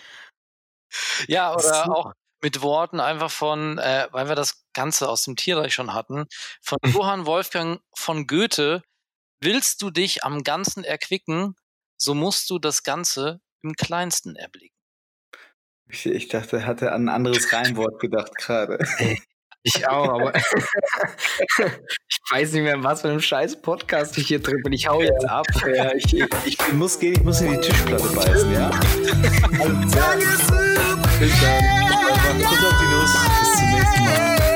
Ja, oder auch mit Worten einfach von, äh, weil wir das Ganze aus dem Tierreich schon hatten, von Johann Wolfgang von Goethe, willst du dich am Ganzen erquicken, so musst du das Ganze im Kleinsten erblicken. Ich, ich dachte, er hatte an ein anderes Reimwort gedacht gerade. Ich auch, aber ich weiß nicht mehr, was für ein scheiß Podcast ich hier drin bin. Ich hau jetzt ab. Ja, ich, ich, ich, muss gehen, ich muss in die Tischplatte beißen, ja? Also, ja. Bis dann. Kuss auf die Nuss.